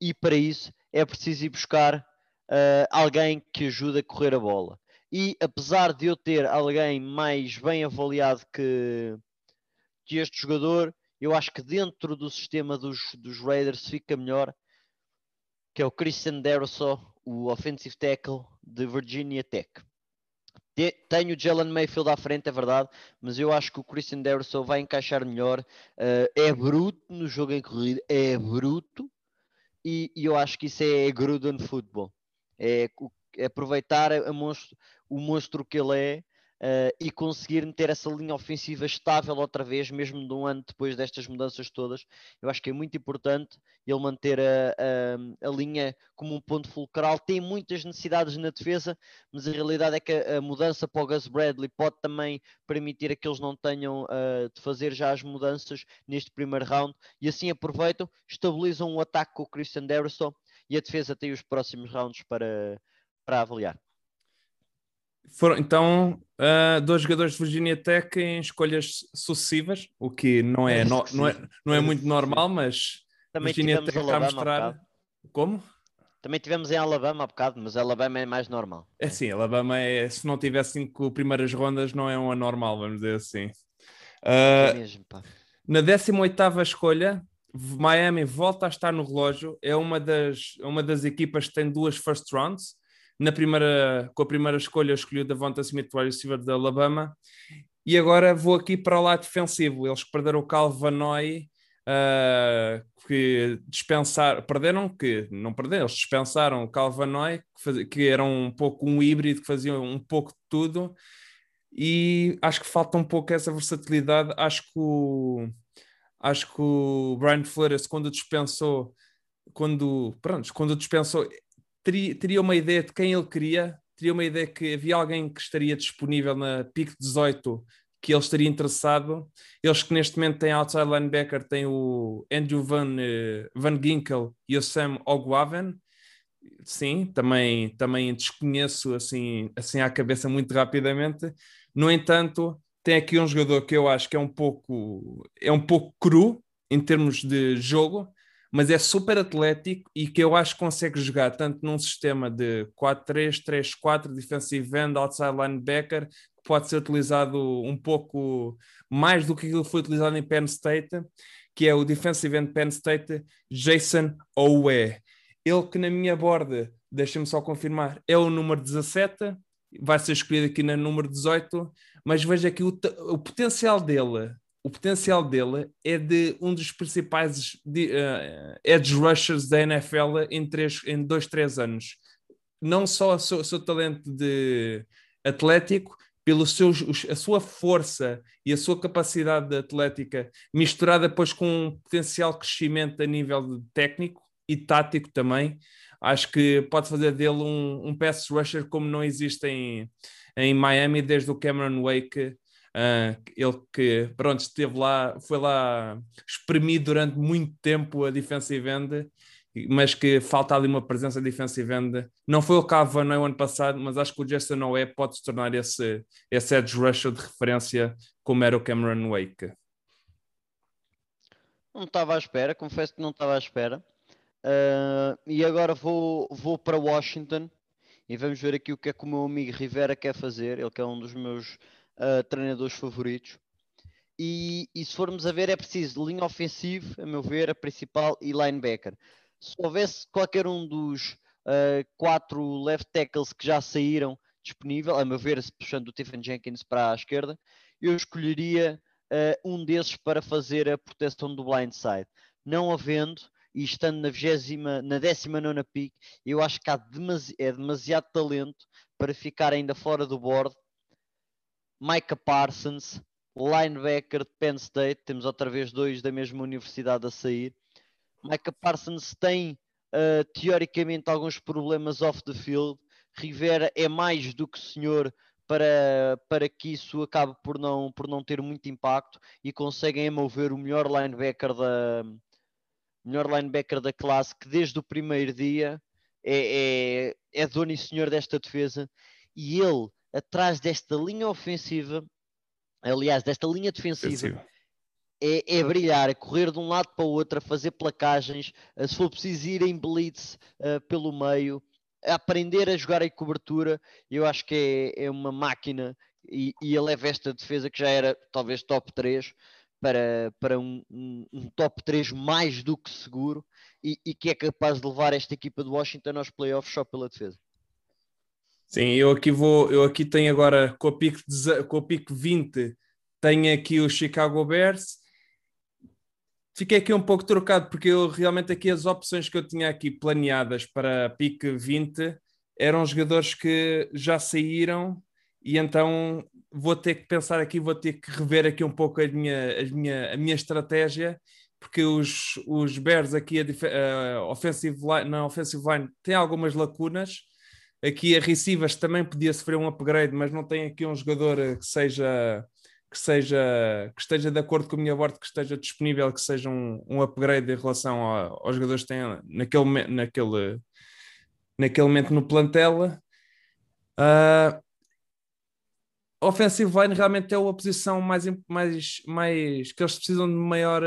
e para isso é preciso ir buscar uh, alguém que ajude a correr a bola. E apesar de eu ter alguém mais bem avaliado que, que este jogador, eu acho que dentro do sistema dos, dos Raiders fica melhor, que é o Christian Deroso, o offensive tackle de Virginia Tech. Tenho o Jalen Mayfield à frente, é verdade, mas eu acho que o Christian Deroso vai encaixar melhor. Uh, é bruto no jogo em corrida, é bruto, e, e eu acho que isso é Gruden Football. É, é aproveitar a monstro, o monstro que ele é uh, e conseguir meter essa linha ofensiva estável outra vez, mesmo de um ano depois destas mudanças todas. Eu acho que é muito importante ele manter a, a, a linha como um ponto fulcral. Tem muitas necessidades na defesa, mas a realidade é que a, a mudança para o Gus Bradley pode também permitir a que eles não tenham uh, de fazer já as mudanças neste primeiro round e assim aproveitam, estabilizam o ataque com o Christian Derrisson e a defesa tem os próximos rounds para, para avaliar. Foram, então, uh, dois jogadores de Virginia Tech em escolhas sucessivas, o que não é, no, não é, não é muito normal, mas Também Virginia Tech está a mostrar. Como? Também tivemos em Alabama há bocado, mas Alabama é mais normal. É sim, Alabama é, se não tivesse cinco primeiras rondas, não é um anormal, vamos dizer assim. Uh, é mesmo, pá. Na 18 escolha, Miami volta a estar no relógio, é uma das, uma das equipas que tem duas first rounds na primeira, com a primeira escolha escolhi o Davonta Smith, wide receiver de Alabama, e agora vou aqui para o lado defensivo. Eles perderam o Calvanoy, uh, que dispensaram, perderam que não perderam, eles dispensaram o Calvanoy, que, faz, que era um pouco um híbrido, que fazia um pouco de tudo, e acho que falta um pouco essa versatilidade. Acho que o, acho que o Brian Flores, quando dispensou, quando, pronto, quando dispensou, teria, teria uma ideia de quem ele queria, teria uma ideia que havia alguém que estaria disponível na PIC 18 que ele estaria interessado. Eles que neste momento têm outside linebacker, têm o Andrew Van, uh, Van Ginkel e o Sam Ogwaven. Sim, também, também desconheço assim, assim à cabeça muito rapidamente. No entanto, tem aqui um jogador que eu acho que é um pouco, é um pouco cru em termos de jogo, mas é super atlético e que eu acho que consegue jogar tanto num sistema de 4-3, 3-4, defensive end, outside linebacker, que pode ser utilizado um pouco mais do que aquilo que foi utilizado em Penn State, que é o defensive end Penn State, Jason Owe. Ele que na minha borda, deixa-me só confirmar, é o número 17, vai ser escolhido aqui no número 18, mas veja aqui o, o potencial dele o potencial dele é de um dos principais uh, edge rushers da NFL em, três, em dois, três anos. Não só o seu, seu talento de atlético, pelo seu, a sua força e a sua capacidade atlética, misturada depois com um potencial crescimento a nível técnico e tático também, acho que pode fazer dele um, um pass rusher como não existe em, em Miami desde o Cameron Wake Uh, ele que, pronto, esteve lá, foi lá espremido durante muito tempo a defensive end, mas que falta ali uma presença defensive end. Não foi o Cava no ano passado, mas acho que o Jason Noé pode se tornar esse, esse edge rusher de referência como era o Cameron Wake. Não estava à espera, confesso que não estava à espera. Uh, e agora vou, vou para Washington e vamos ver aqui o que é que o meu amigo Rivera quer fazer. Ele que é um dos meus uh, treinadores favoritos. E, e, se formos a ver, é preciso linha ofensiva, a meu ver, a principal e linebacker. Se houvesse qualquer um dos uh, quatro left tackles que já saíram disponível, a meu ver, puxando o Stephen Jenkins para a esquerda, eu escolheria uh, um desses para fazer a proteção do blindside. Não havendo, e estando na, 20, na 19 pick, eu acho que há demasi é demasiado talento para ficar ainda fora do board Micah Parsons, linebacker de Penn State, temos outra vez dois da mesma universidade a sair. Micah Parsons tem uh, teoricamente alguns problemas off the field. Rivera é mais do que senhor para, para que isso acabe por não, por não ter muito impacto e conseguem mover o melhor linebacker da melhor linebacker da classe que desde o primeiro dia é, é, é dono e senhor desta defesa e ele atrás desta linha ofensiva aliás, desta linha defensiva é, é, brilhar, é correr de um lado para o outro, a fazer placagens, se for preciso ir em blitz uh, pelo meio, a aprender a jogar em cobertura. Eu acho que é, é uma máquina e, e ele leva esta defesa que já era talvez top 3 para, para um, um, um top 3 mais do que seguro e, e, que é capaz de levar esta equipa de Washington aos playoffs só pela defesa. Sim, eu aqui vou, eu aqui tenho agora com o pico, com o pico 20, tenho aqui o Chicago Bears fiquei aqui um pouco trocado, porque eu realmente aqui as opções que eu tinha aqui planeadas para pique 20 eram jogadores que já saíram e então vou ter que pensar aqui, vou ter que rever aqui um pouco a minha, a minha, a minha estratégia, porque os, os Bears aqui, a, a offensive line, na offensive line, tem algumas lacunas. Aqui a receivers também podia sofrer um upgrade, mas não tem aqui um jogador que seja que seja que esteja de acordo com a minha board, que esteja disponível, que seja um, um upgrade em relação ao, aos jogadores que têm naquele, naquele, naquele momento no plantel. Uh, offensive line realmente é a posição mais, mais, mais que eles precisam de maior,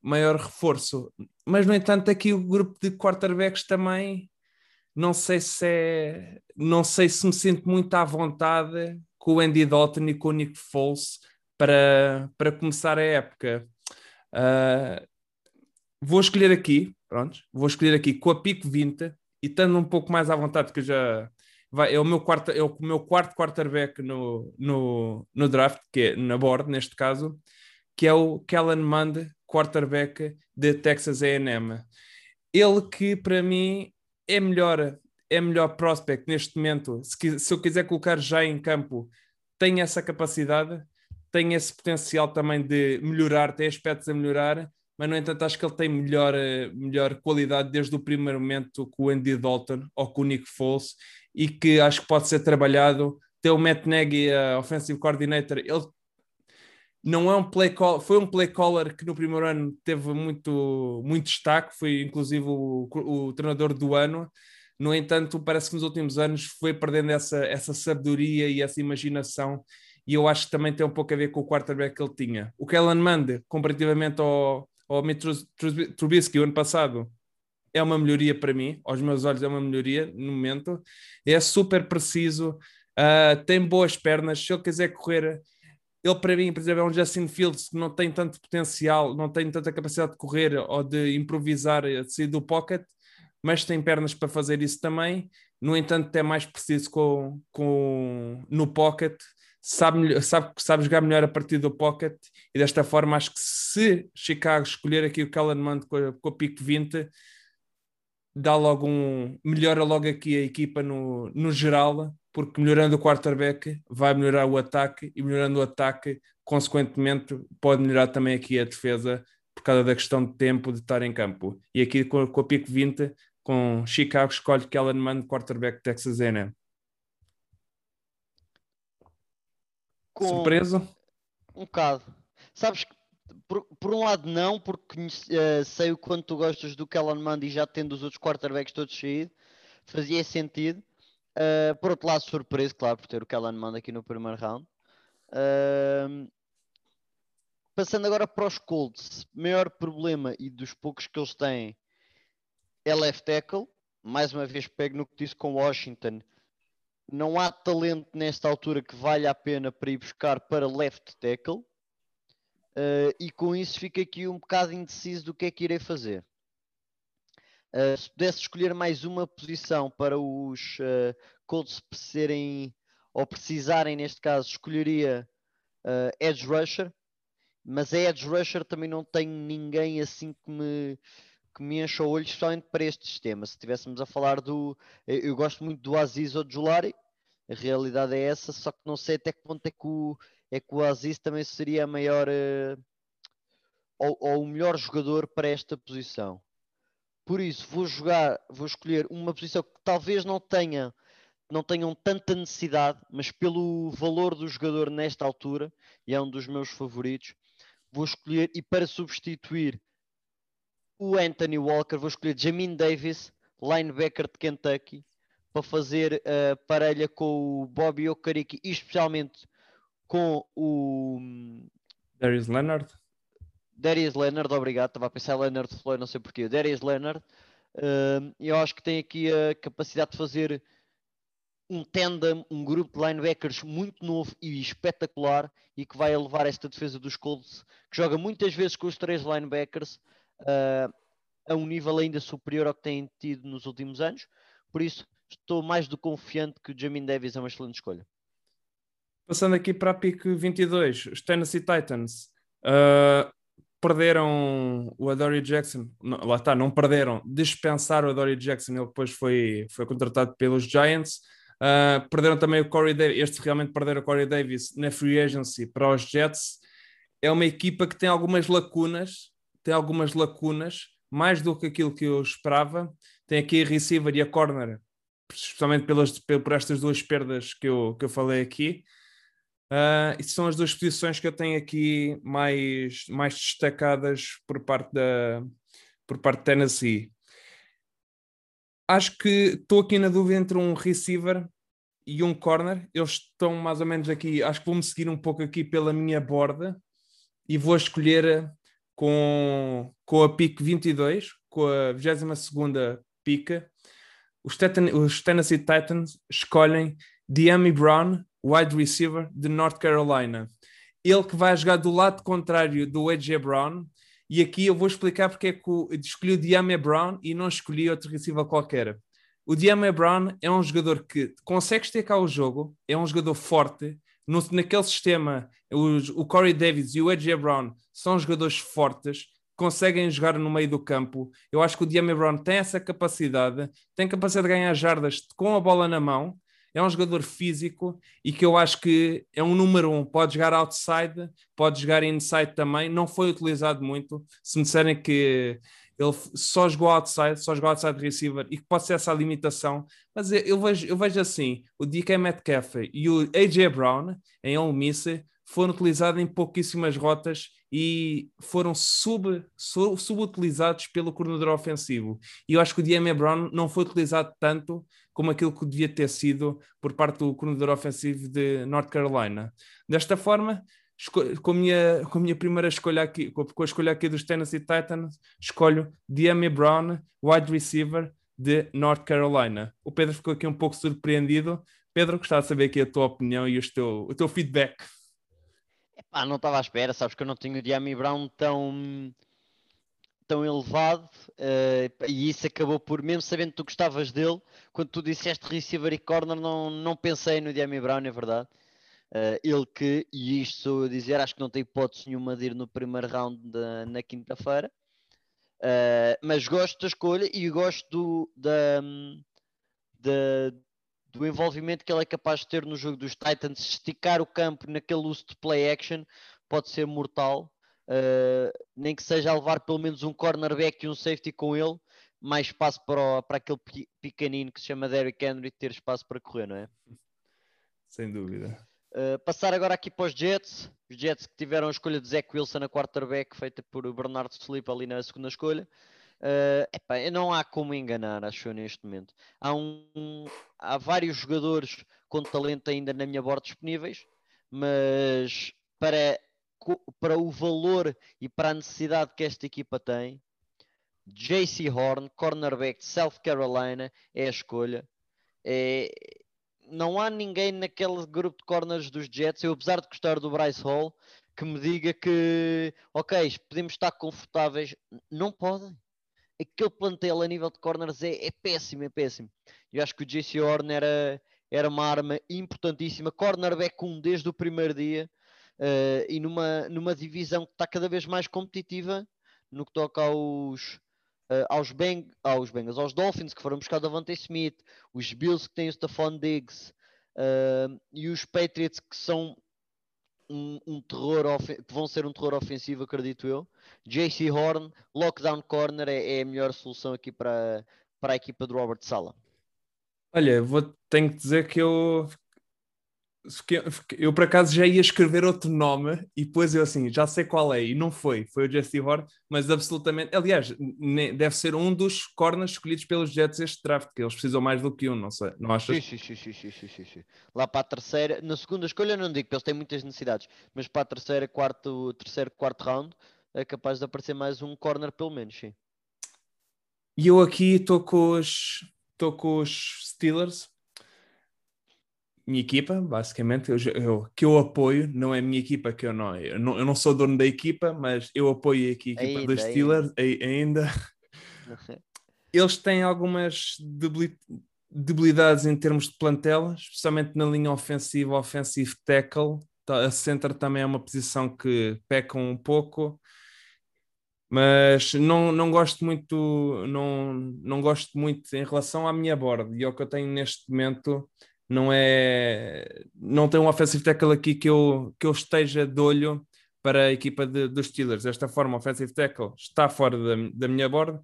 maior reforço. Mas, no entanto, aqui o grupo de quarterbacks também não sei se é, não sei se me sinto muito à vontade com o Andy Dalton e com o Nick Foles para, para começar a época. Uh, vou escolher aqui, pronto, vou escolher aqui com a pico 20 e estando um pouco mais à vontade, que já vai, é o meu quarto, é o meu quarto quarterback no, no, no draft, que é na board neste caso, que é o Kellen Mond, quarterback de Texas A&M. Ele que para mim é melhor é melhor prospect neste momento. Se, se eu quiser colocar já em campo, tem essa capacidade, tem esse potencial também de melhorar, tem aspectos a melhorar, mas no entanto acho que ele tem melhor, eh, melhor qualidade desde o primeiro momento com o Andy Dalton ou com o Nick Foles e que acho que pode ser trabalhado. Tem o Matt Nagy, a offensive coordinator, ele não é um play call, foi um play caller que no primeiro ano teve muito, muito destaque, foi inclusive o, o treinador do ano no entanto, parece que nos últimos anos foi perdendo essa, essa sabedoria e essa imaginação, e eu acho que também tem um pouco a ver com o quarterback que ele tinha. O Kellen Mande, comparativamente ao, ao Mitch Trubisky, o ano passado, é uma melhoria para mim, aos meus olhos é uma melhoria no momento, é super preciso, uh, tem boas pernas, se ele quiser correr ele para mim, por exemplo, é um Justin Fields que não tem tanto potencial, não tem tanta capacidade de correr ou de improvisar, de sair do pocket, mas tem pernas para fazer isso também. No entanto, é mais preciso com, com, no pocket, sabe, sabe, sabe jogar melhor a partir do pocket, e desta forma acho que se Chicago escolher aqui o Kellen Mond com a, com a pico 20, dá logo um. melhora logo aqui a equipa no, no geral, porque melhorando o quarterback vai melhorar o ataque, e melhorando o ataque, consequentemente, pode melhorar também aqui a defesa por causa da questão de tempo de estar em campo. E aqui com, com a pico 20 com Chicago, escolhe Kellen Mond, quarterback Texas A&M. Com... Surpreso? Um bocado. Sabes que, por, por um lado não, porque uh, sei o quanto tu gostas do Kellen Mond e já tendo os outros quarterbacks todos saído, fazia sentido. Uh, por outro lado, surpreso, claro, por ter o Kellen Mond aqui no primeiro round. Uh, passando agora para os Colts, maior problema e dos poucos que eles têm é left tackle. Mais uma vez pego no que disse com Washington. Não há talento nesta altura que valha a pena para ir buscar para left tackle. Uh, e com isso fica aqui um bocado indeciso do que é que irei fazer. Uh, se pudesse escolher mais uma posição para os uh, Colts serem ou precisarem, neste caso, escolheria uh, Edge Rusher, mas a Edge Rusher também não tenho ninguém assim que me que me enche o olho, especialmente para este sistema. Se estivéssemos a falar do. Eu gosto muito do Aziz ou do Julari, a realidade é essa, só que não sei até que ponto é que o, é que o Aziz também seria a maior. Uh, ou, ou o melhor jogador para esta posição. Por isso, vou jogar, vou escolher uma posição que talvez não tenha não tenham tanta necessidade, mas pelo valor do jogador nesta altura, e é um dos meus favoritos, vou escolher, e para substituir o Anthony Walker, vou escolher Jamin Davis, linebacker de Kentucky, para fazer a uh, parelha com o Bobby Okariki e especialmente com o Darius Leonard. Darius Leonard, obrigado. Estava a pensar Leonard Floyd, não sei porquê. Darius Leonard. Uh, eu acho que tem aqui a capacidade de fazer um tandem, um grupo de linebackers muito novo e espetacular e que vai elevar esta defesa dos Colts, que joga muitas vezes com os três linebackers uh, a um nível ainda superior ao que têm tido nos últimos anos. Por isso, estou mais do confiante que o Jamin Davis é uma excelente escolha. Passando aqui para a pick 22, os Tennessee Titans uh, perderam o Adoree Jackson, não, lá está, não perderam, dispensaram o Adoree Jackson, ele depois foi, foi contratado pelos Giants. Uh, perderam também o Corey Davis, este realmente perderam o Corey Davis na free agency para os Jets. É uma equipa que tem algumas lacunas, tem algumas lacunas, mais do que aquilo que eu esperava. Tem aqui a receiver e a corner, especialmente pelas, por estas duas perdas que eu, que eu falei aqui. Uh, são as duas posições que eu tenho aqui mais, mais destacadas por parte da por parte de Tennessee acho que estou aqui na dúvida entre um receiver e um corner. Eles estão mais ou menos aqui. Acho que vou-me seguir um pouco aqui pela minha borda e vou escolher com, com a pick 22, com a 22 pica. Os, os Tennessee Titans escolhem Diami Brown, wide receiver de North Carolina. Ele que vai jogar do lado contrário do AJ Brown, e aqui eu vou explicar porque é que escolhi o Diame Brown e não escolhi outro receiver qualquer. O Diame Brown é um jogador que consegue estecar o jogo, é um jogador forte. No, naquele sistema, os, o Corey Davis e o AJ Brown são jogadores fortes, conseguem jogar no meio do campo. Eu acho que o Diame Brown tem essa capacidade, tem capacidade de ganhar jardas com a bola na mão é um jogador físico e que eu acho que é um número um. Pode jogar outside, pode jogar inside também. Não foi utilizado muito. Se me disserem que ele só jogou outside, só jogou outside receiver e que pode ser essa a limitação, mas eu vejo, eu vejo assim: o DK Metcalf e o AJ Brown em Ole Miss foram utilizados em pouquíssimas rotas e foram sub, sub, subutilizados pelo coordenador ofensivo. E eu acho que o DMA Brown não foi utilizado tanto como aquilo que devia ter sido por parte do coordenador ofensivo de North Carolina. Desta forma, com a minha, com a minha primeira escolha aqui, com a escolha aqui dos Tennessee Titans, escolho DMA Brown, wide receiver de North Carolina. O Pedro ficou aqui um pouco surpreendido. Pedro, gostava de saber aqui a tua opinião e o teu, o teu feedback. Epá, não estava à espera, sabes que eu não tinha o Diami Brown tão, tão elevado uh, e isso acabou por, mesmo sabendo que tu gostavas dele, quando tu disseste receiver e corner, não, não pensei no Diami Brown, é verdade. Uh, ele que, e isto sou a dizer, acho que não tem hipótese nenhuma de ir no primeiro round da, na quinta-feira, uh, mas gosto da escolha e gosto do, da, da, do envolvimento que ele é capaz de ter no jogo dos Titans, esticar o campo naquele uso de play action pode ser mortal. Uh, nem que seja a levar pelo menos um cornerback e um safety com ele, mais espaço para, o, para aquele pequenino que se chama Derrick Henry ter espaço para correr, não é? Sem dúvida. Uh, passar agora aqui para os Jets. Os Jets que tiveram a escolha de Zach Wilson na quarterback, feita por Bernardo Sleep ali na segunda escolha. Uh, não há como enganar, acho eu, neste momento. Há, um, há vários jogadores com talento ainda na minha borda disponíveis, mas para, para o valor e para a necessidade que esta equipa tem, JC Horn, cornerback de South Carolina, é a escolha. É, não há ninguém naquele grupo de corners dos Jets, eu apesar de gostar do Bryce Hall, que me diga que, ok, podemos estar confortáveis. Não podem aquele plantel a nível de corners é, é péssimo, é péssimo. Eu acho que o JC Horn era, era uma arma importantíssima, cornerback 1 desde o primeiro dia uh, e numa, numa divisão que está cada vez mais competitiva no que toca aos, uh, aos, Beng, aos Bengals, aos Dolphins que foram buscar Davante Smith, os Bills que têm o Stephon Diggs uh, e os Patriots que são um, um terror vão ser um terror ofensivo, acredito eu. JC Horn, lockdown corner é, é, a melhor solução aqui para, para a equipa de Robert Sala. Olha, vou, tenho que dizer que eu eu por acaso já ia escrever outro nome e depois eu assim, já sei qual é, e não foi, foi o Jesse Horn, mas absolutamente, aliás, deve ser um dos corners escolhidos pelos Jets este draft, que eles precisam mais do que um, não sei, não achas? Sim, sim, sim, sim, sim, sim. Lá para a terceira, na segunda escolha não digo, porque eles têm muitas necessidades, mas para a terceira, quarto, terceiro, quarto round, é capaz de aparecer mais um corner pelo menos, sim. E eu aqui estou com os estou com os Steelers minha equipa, basicamente, eu, eu, que eu apoio, não é minha equipa que eu não, eu não, eu não sou dono da equipa, mas eu apoio a equipa ainda, dos Steelers ainda. Eles têm algumas debilidades em termos de plantel, especialmente na linha ofensiva, offensive tackle. Tá, a center também é uma posição que peca um pouco mas não, não gosto muito não, não gosto muito em relação à minha board e ao que eu tenho neste momento não é não tem um offensive tackle aqui que eu, que eu esteja de olho para a equipa de, dos Steelers. Desta forma, offensive tackle está fora da, da minha borda.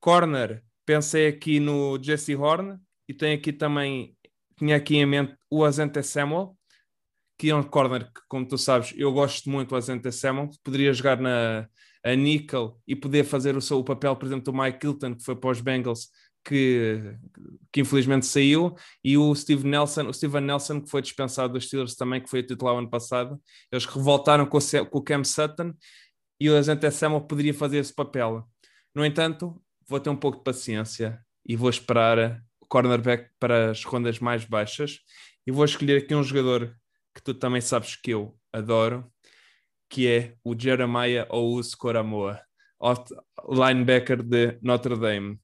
Corner, pensei aqui no Jesse Horn e tenho aqui também, tinha aqui em mente o Azente Samuel, que é um corner que, como tu sabes, eu gosto muito do Azente Samuel, poderia jogar na a nickel e poder fazer o seu o papel, por exemplo, do Mike Hilton, que foi para os Bengals, que, que infelizmente saiu, e o Steve Nelson, o Steven Nelson, que foi dispensado dos Steelers também, que foi titular ano passado. Eles revoltaram com o, com o Cam Sutton e o Agente Samuel poderia fazer esse papel. No entanto, vou ter um pouco de paciência e vou esperar o cornerback para as rondas mais baixas e vou escolher aqui um jogador que tu também sabes que eu adoro, que é o Jeremiah Ous Coramoa, linebacker de Notre Dame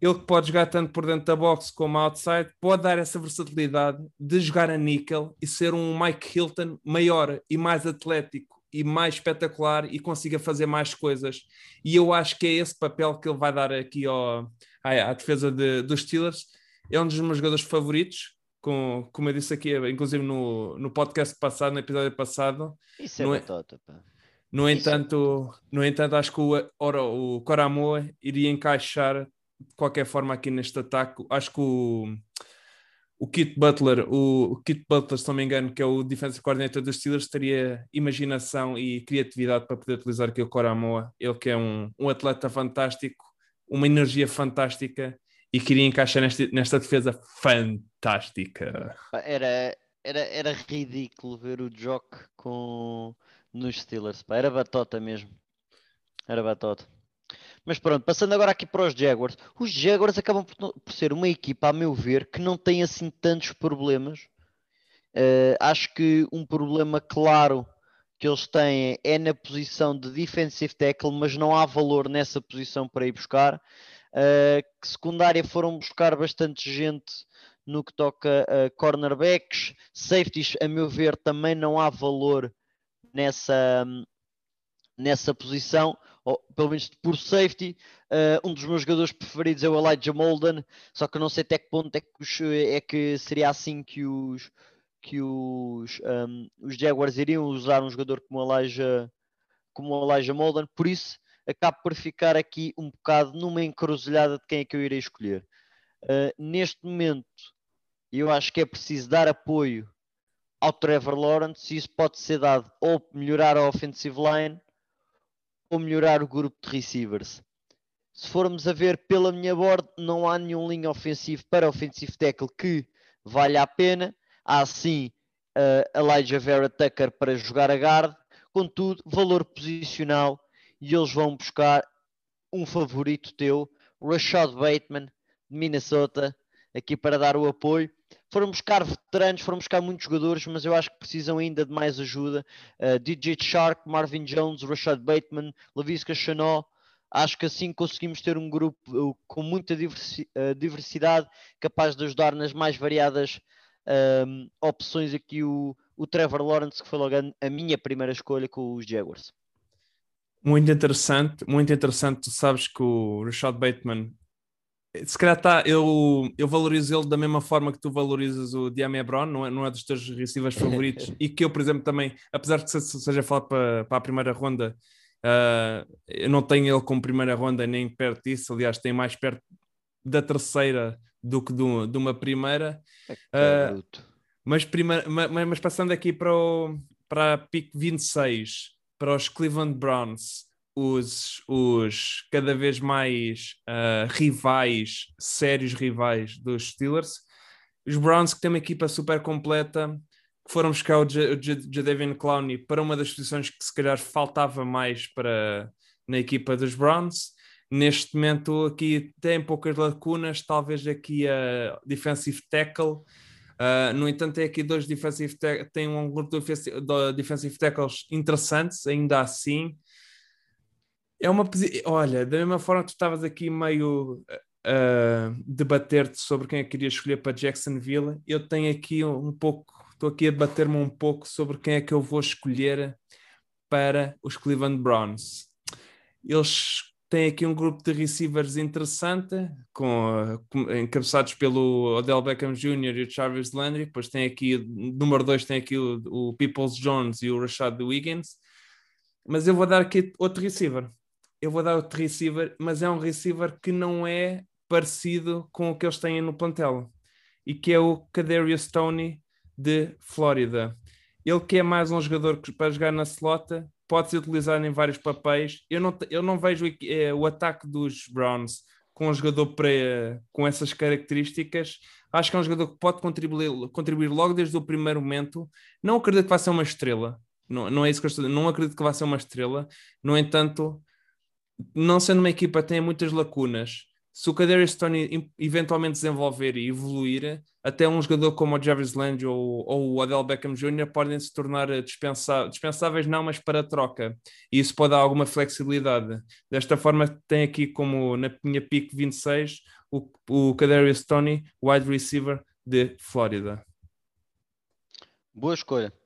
ele que pode jogar tanto por dentro da box como outside, pode dar essa versatilidade de jogar a níquel e ser um Mike Hilton maior e mais atlético e mais espetacular e consiga fazer mais coisas. E eu acho que é esse papel que ele vai dar aqui ao, à, à defesa de, dos Steelers. É um dos meus jogadores favoritos, com, como eu disse aqui, inclusive no, no podcast passado, no episódio passado. Isso é no, batota, pá. No entanto, no entanto, acho que o, o Coramoa iria encaixar de qualquer forma aqui neste ataque. Acho que o, o Kit Butler, o, o Kit Butler, se não me engano, que é o defensive coordinator dos Steelers, teria imaginação e criatividade para poder utilizar aqui o Coramoa. Ele que é um, um atleta fantástico, uma energia fantástica e queria encaixar nesta, nesta defesa fantástica. Era, era, era ridículo ver o Jock com nos Steelers, pá. era batota mesmo. Era batota. Mas pronto, passando agora aqui para os Jaguars. Os Jaguars acabam por, por ser uma equipa, a meu ver, que não tem assim tantos problemas. Uh, acho que um problema claro que eles têm é na posição de defensive tackle, mas não há valor nessa posição para ir buscar. Uh, que secundária foram buscar bastante gente no que toca a cornerbacks. Safeties, a meu ver, também não há valor nessa, nessa posição ou pelo menos por safety. Uh, um dos meus jogadores preferidos é o Elijah Molden, só que não sei até que ponto é que, os, é que seria assim que os que os, um, os Jaguars iriam usar um jogador como o Elijah, como Elijah Molden, por isso acabo por ficar aqui um bocado numa encruzilhada de quem é que eu irei escolher. Uh, neste momento, eu acho que é preciso dar apoio ao Trevor Lawrence, e isso pode ser dado ou melhorar a offensive line ou melhorar o grupo de receivers. Se formos a ver pela minha board, não há nenhum linha ofensivo para offensive tackle que valha a pena. Há sim uh, Elijah Vera Tucker para jogar a guard. Contudo, valor posicional e eles vão buscar um favorito teu, Rashad Bateman, de Minnesota, aqui para dar o apoio. Foram buscar veteranos, foram buscar muitos jogadores, mas eu acho que precisam ainda de mais ajuda. Uh, DJ Shark, Marvin Jones, Rashad Bateman, Lavisca Chanel. Acho que assim conseguimos ter um grupo uh, com muita uh, diversidade, capaz de ajudar nas mais variadas ehm, opções aqui o, o Trevor Lawrence, que foi logo a, a minha primeira escolha com os Jaguars. Muito interessante, muito interessante. Tu sabes que o Rashad Bateman se calhar tá, eu, eu valorizo ele da mesma forma que tu valorizas o Diame Brown, não é, não é dos teus receivers favoritos, e que eu, por exemplo, também, apesar de que seja falar para, para a primeira ronda, uh, eu não tenho ele como primeira ronda nem perto disso, aliás, tem mais perto da terceira do que do, de uma primeira. É uh, mas, primeira, mas, mas, passando aqui para, o, para a pick 26, para os Cleveland Browns, os, os cada vez mais uh, rivais, sérios rivais dos Steelers. Os Browns, que têm uma equipa super completa, que foram buscar o Jadavian Clowney para uma das posições que se calhar faltava mais para, na equipa dos Browns. Neste momento aqui tem poucas lacunas, talvez aqui a defensive tackle. Uh, no entanto, tem aqui dois defensive tem um grupo de defensive tackles interessantes, ainda assim. É uma olha, da mesma forma que tu estavas aqui meio a uh, debater-te sobre quem é que queria escolher para Jacksonville, eu tenho aqui um, pouco, estou aqui a debater-me um pouco sobre quem é que eu vou escolher para os Cleveland Browns. Eles têm aqui um grupo de receivers interessante, com, com, encabeçados pelo Odell Beckham Jr. e o Travis Landry. Depois tem aqui, número 2, tem aqui o, o Peoples Jones e o Rashad Wiggins. Mas eu vou dar aqui outro receiver eu vou dar outro receiver, mas é um receiver que não é parecido com o que eles têm no plantel e que é o Kadarius Stoney de Flórida. Ele que é mais um jogador para jogar na slot pode ser utilizado em vários papéis. Eu não, eu não vejo é, o ataque dos Browns com um jogador com essas características. Acho que é um jogador que pode contribuir, contribuir logo desde o primeiro momento. Não acredito que vai ser uma estrela. Não, não é isso que eu estou Não acredito que vai ser uma estrela. No entanto, não sendo uma equipa tenha muitas lacunas, se o Kadarius Tony eventualmente desenvolver e evoluir, até um jogador como o Jarvis Landry ou, ou o Adel Beckham Jr. podem se tornar dispensa, dispensáveis, não, mas para troca. E isso pode dar alguma flexibilidade. Desta forma, tem aqui como na minha pick 26 o, o Kadarius Tony, wide receiver de Flórida. Boa escolha.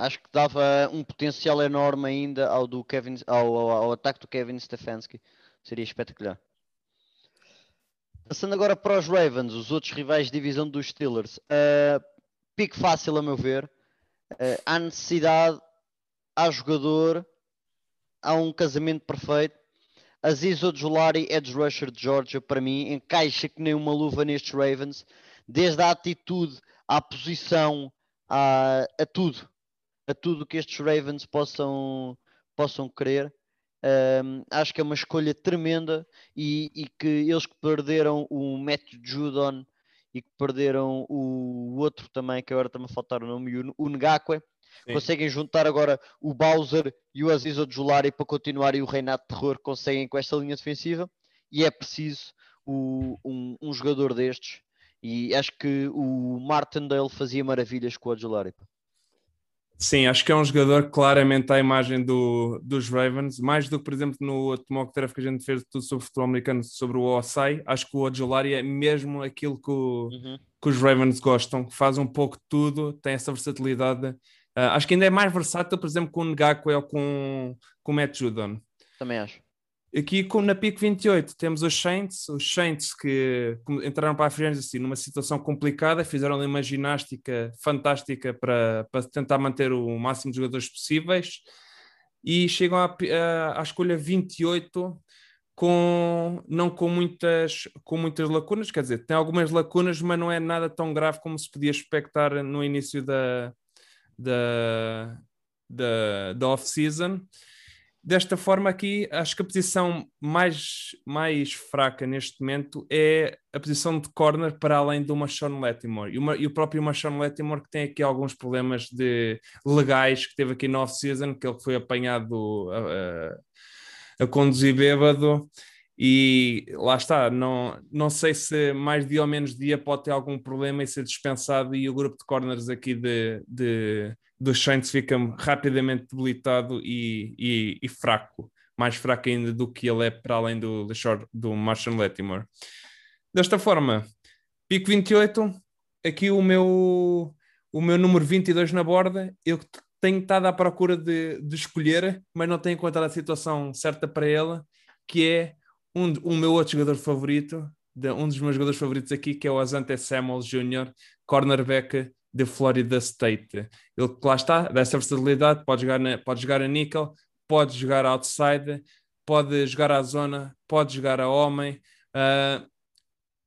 Acho que dava um potencial enorme ainda ao, do Kevin, ao, ao, ao ataque do Kevin Stefanski. Seria espetacular. Passando agora para os Ravens, os outros rivais de divisão dos Steelers. Uh, pique fácil, a meu ver. Uh, há necessidade, há jogador, há um casamento perfeito. Aziz Ojulari, edge rusher de Georgia, para mim, encaixa que nem uma luva nestes Ravens, desde a atitude, à posição, a, a tudo a tudo que estes Ravens possam, possam querer. Um, acho que é uma escolha tremenda e, e, que eles que perderam o Matthew Judon e que perderam o outro também, que agora está-me a faltar o nome, o Ngakwe, conseguem juntar agora o Bowser e o Aziz Ojulari para continuarem o reinado de terror conseguem com esta linha defensiva e é preciso o, um, um, jogador destes e acho que o Martindale fazia maravilhas com o Ojulari. Sim, acho que é um jogador claramente à imagem do, dos Ravens, mais do que, por exemplo, no outro mock draft que a gente fez tudo sobre futebol americano, sobre o Osai. Acho que o Odjolari é mesmo aquilo que, o, uhum. que, os Ravens gostam, faz um pouco de tudo, tem essa versatilidade. Uh, acho que ainda é mais versátil, por exemplo, com o Ngakwe ou com, com o Matt Judon. Também acho. Aqui na PIC 28 temos os Saints, os Saints que entraram para a assim, numa situação complicada, fizeram ali uma ginástica fantástica para, para tentar manter o máximo de jogadores possíveis e chegam à, à, à escolha 28 com, não com muitas, com muitas lacunas, quer dizer, tem algumas lacunas, mas não é nada tão grave como se podia expectar no início da, da, da, da off-season. Desta forma aqui, acho que a posição mais, mais fraca neste momento é a posição de corner para além do Marshawn Latimore. E, e o próprio Marshawn Latimore que tem aqui alguns problemas de, legais que teve aqui no off-season, que ele foi apanhado a, a, a conduzir bêbado e lá está, não, não sei se mais dia ou menos dia pode ter algum problema e ser dispensado e o grupo de corners aqui de, de dos Saints fica rapidamente debilitado e, e, e, fraco, mais fraco ainda do que ele é para além do, do, do Marshall Latimore. Desta forma, pico 28, aqui o meu, o meu número 22 na borda, eu tenho estado à procura de, de escolher, mas não tenho encontrado a situação certa para ele, que é um, um meu outro jogador favorito, de, um dos meus jogadores favoritos aqui, que é o Asante Samuel Jr., cornerback de Florida State. Ele lá está, dessa versatilidade, pode jogar, na, pode jogar a níquel, pode jogar outside, pode jogar à zona, pode jogar a homem. Uh,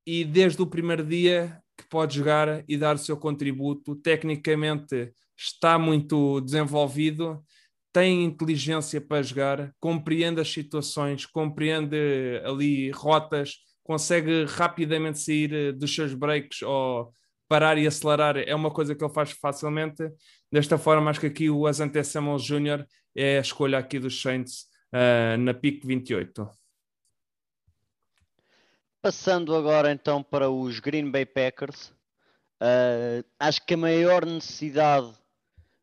e desde o primeiro dia que pode jogar e dar o seu contributo. Tecnicamente está muito desenvolvido, tem inteligência para jogar, compreende as situações, compreende ali rotas, consegue rapidamente sair eh, dos seus breaks ou parar e acelerar. É uma coisa que ele faz facilmente. Desta forma, acho que aqui o Asante Samuel Jr. é a escolha aqui dos Saints uh, na PIC 28. Passando agora então para os Green Bay Packers, uh, acho que a maior necessidade,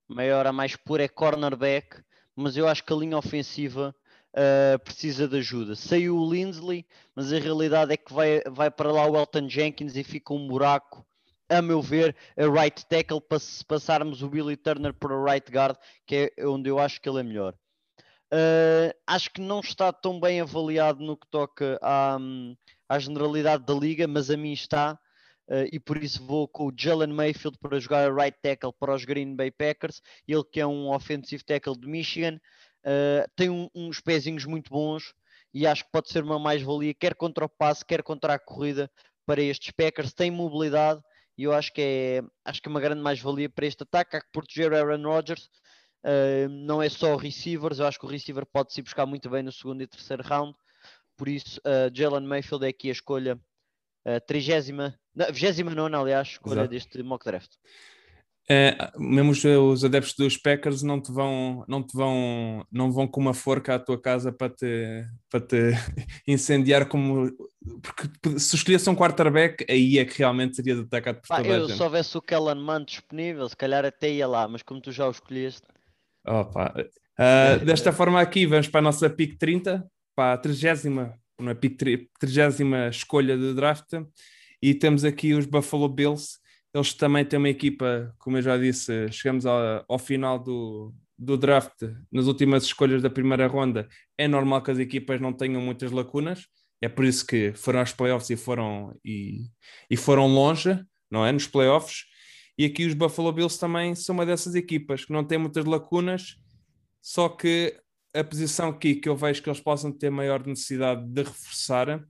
maior a mais pura, é cornerback, mas eu acho que a linha ofensiva uh, precisa de ajuda. Saiu o Lindsley, mas a realidade é que vai, vai para lá o Elton Jenkins e fica um buraco, a meu ver, a right tackle para se passarmos o Billy Turner para o right guard, que é onde eu acho que ele é melhor. Uh, acho que não está tão bem avaliado no que toca. Um, à generalidade da liga, mas a mim está. Uh, e por isso vou com o Jalen Mayfield para jogar a right tackle para os Green Bay Packers. Ele que é um offensive tackle de Michigan, uh, tem um, uns pezinhos muito bons e acho que pode ser uma mais-valia, quer contra o passe, quer contra a corrida para estes Packers. Tem mobilidade e eu acho que é, acho que é uma grande mais-valia para este ataque. Há que proteger Aaron Rodgers. Uh, não é só receivers, eu acho que o receiver pode se buscar muito bem no segundo e terceiro round. Por isso, uh, Jalen Mayfield é aqui a escolha uh, trigésima, vigésima nona, aliás, escolha Exato. deste mock draft. É, mesmo os, os, adeptos dos Packers não te vão não te vão não vão com uma forca à tua casa para te para te incendiar como porque se escolhesse um quarterback aí é que realmente seria atacado por Pá, toda eu, Se houvesse o Kellen Mann disponível se calhar até ia lá mas como tu já o escolheste Opa. Uh, desta forma aqui vamos para a nossa pick 30 para a 30 uma 30 escolha de draft e temos aqui os Buffalo Bills. Eles também têm uma equipa, como eu já disse, chegamos ao, ao final do, do draft, nas últimas escolhas da primeira ronda. É normal que as equipas não tenham muitas lacunas, é por isso que foram aos playoffs e foram, e, e foram longe, não é? Nos playoffs. E aqui os Buffalo Bills também são uma dessas equipas que não têm muitas lacunas, só que a posição aqui que eu vejo que eles possam ter maior necessidade de reforçar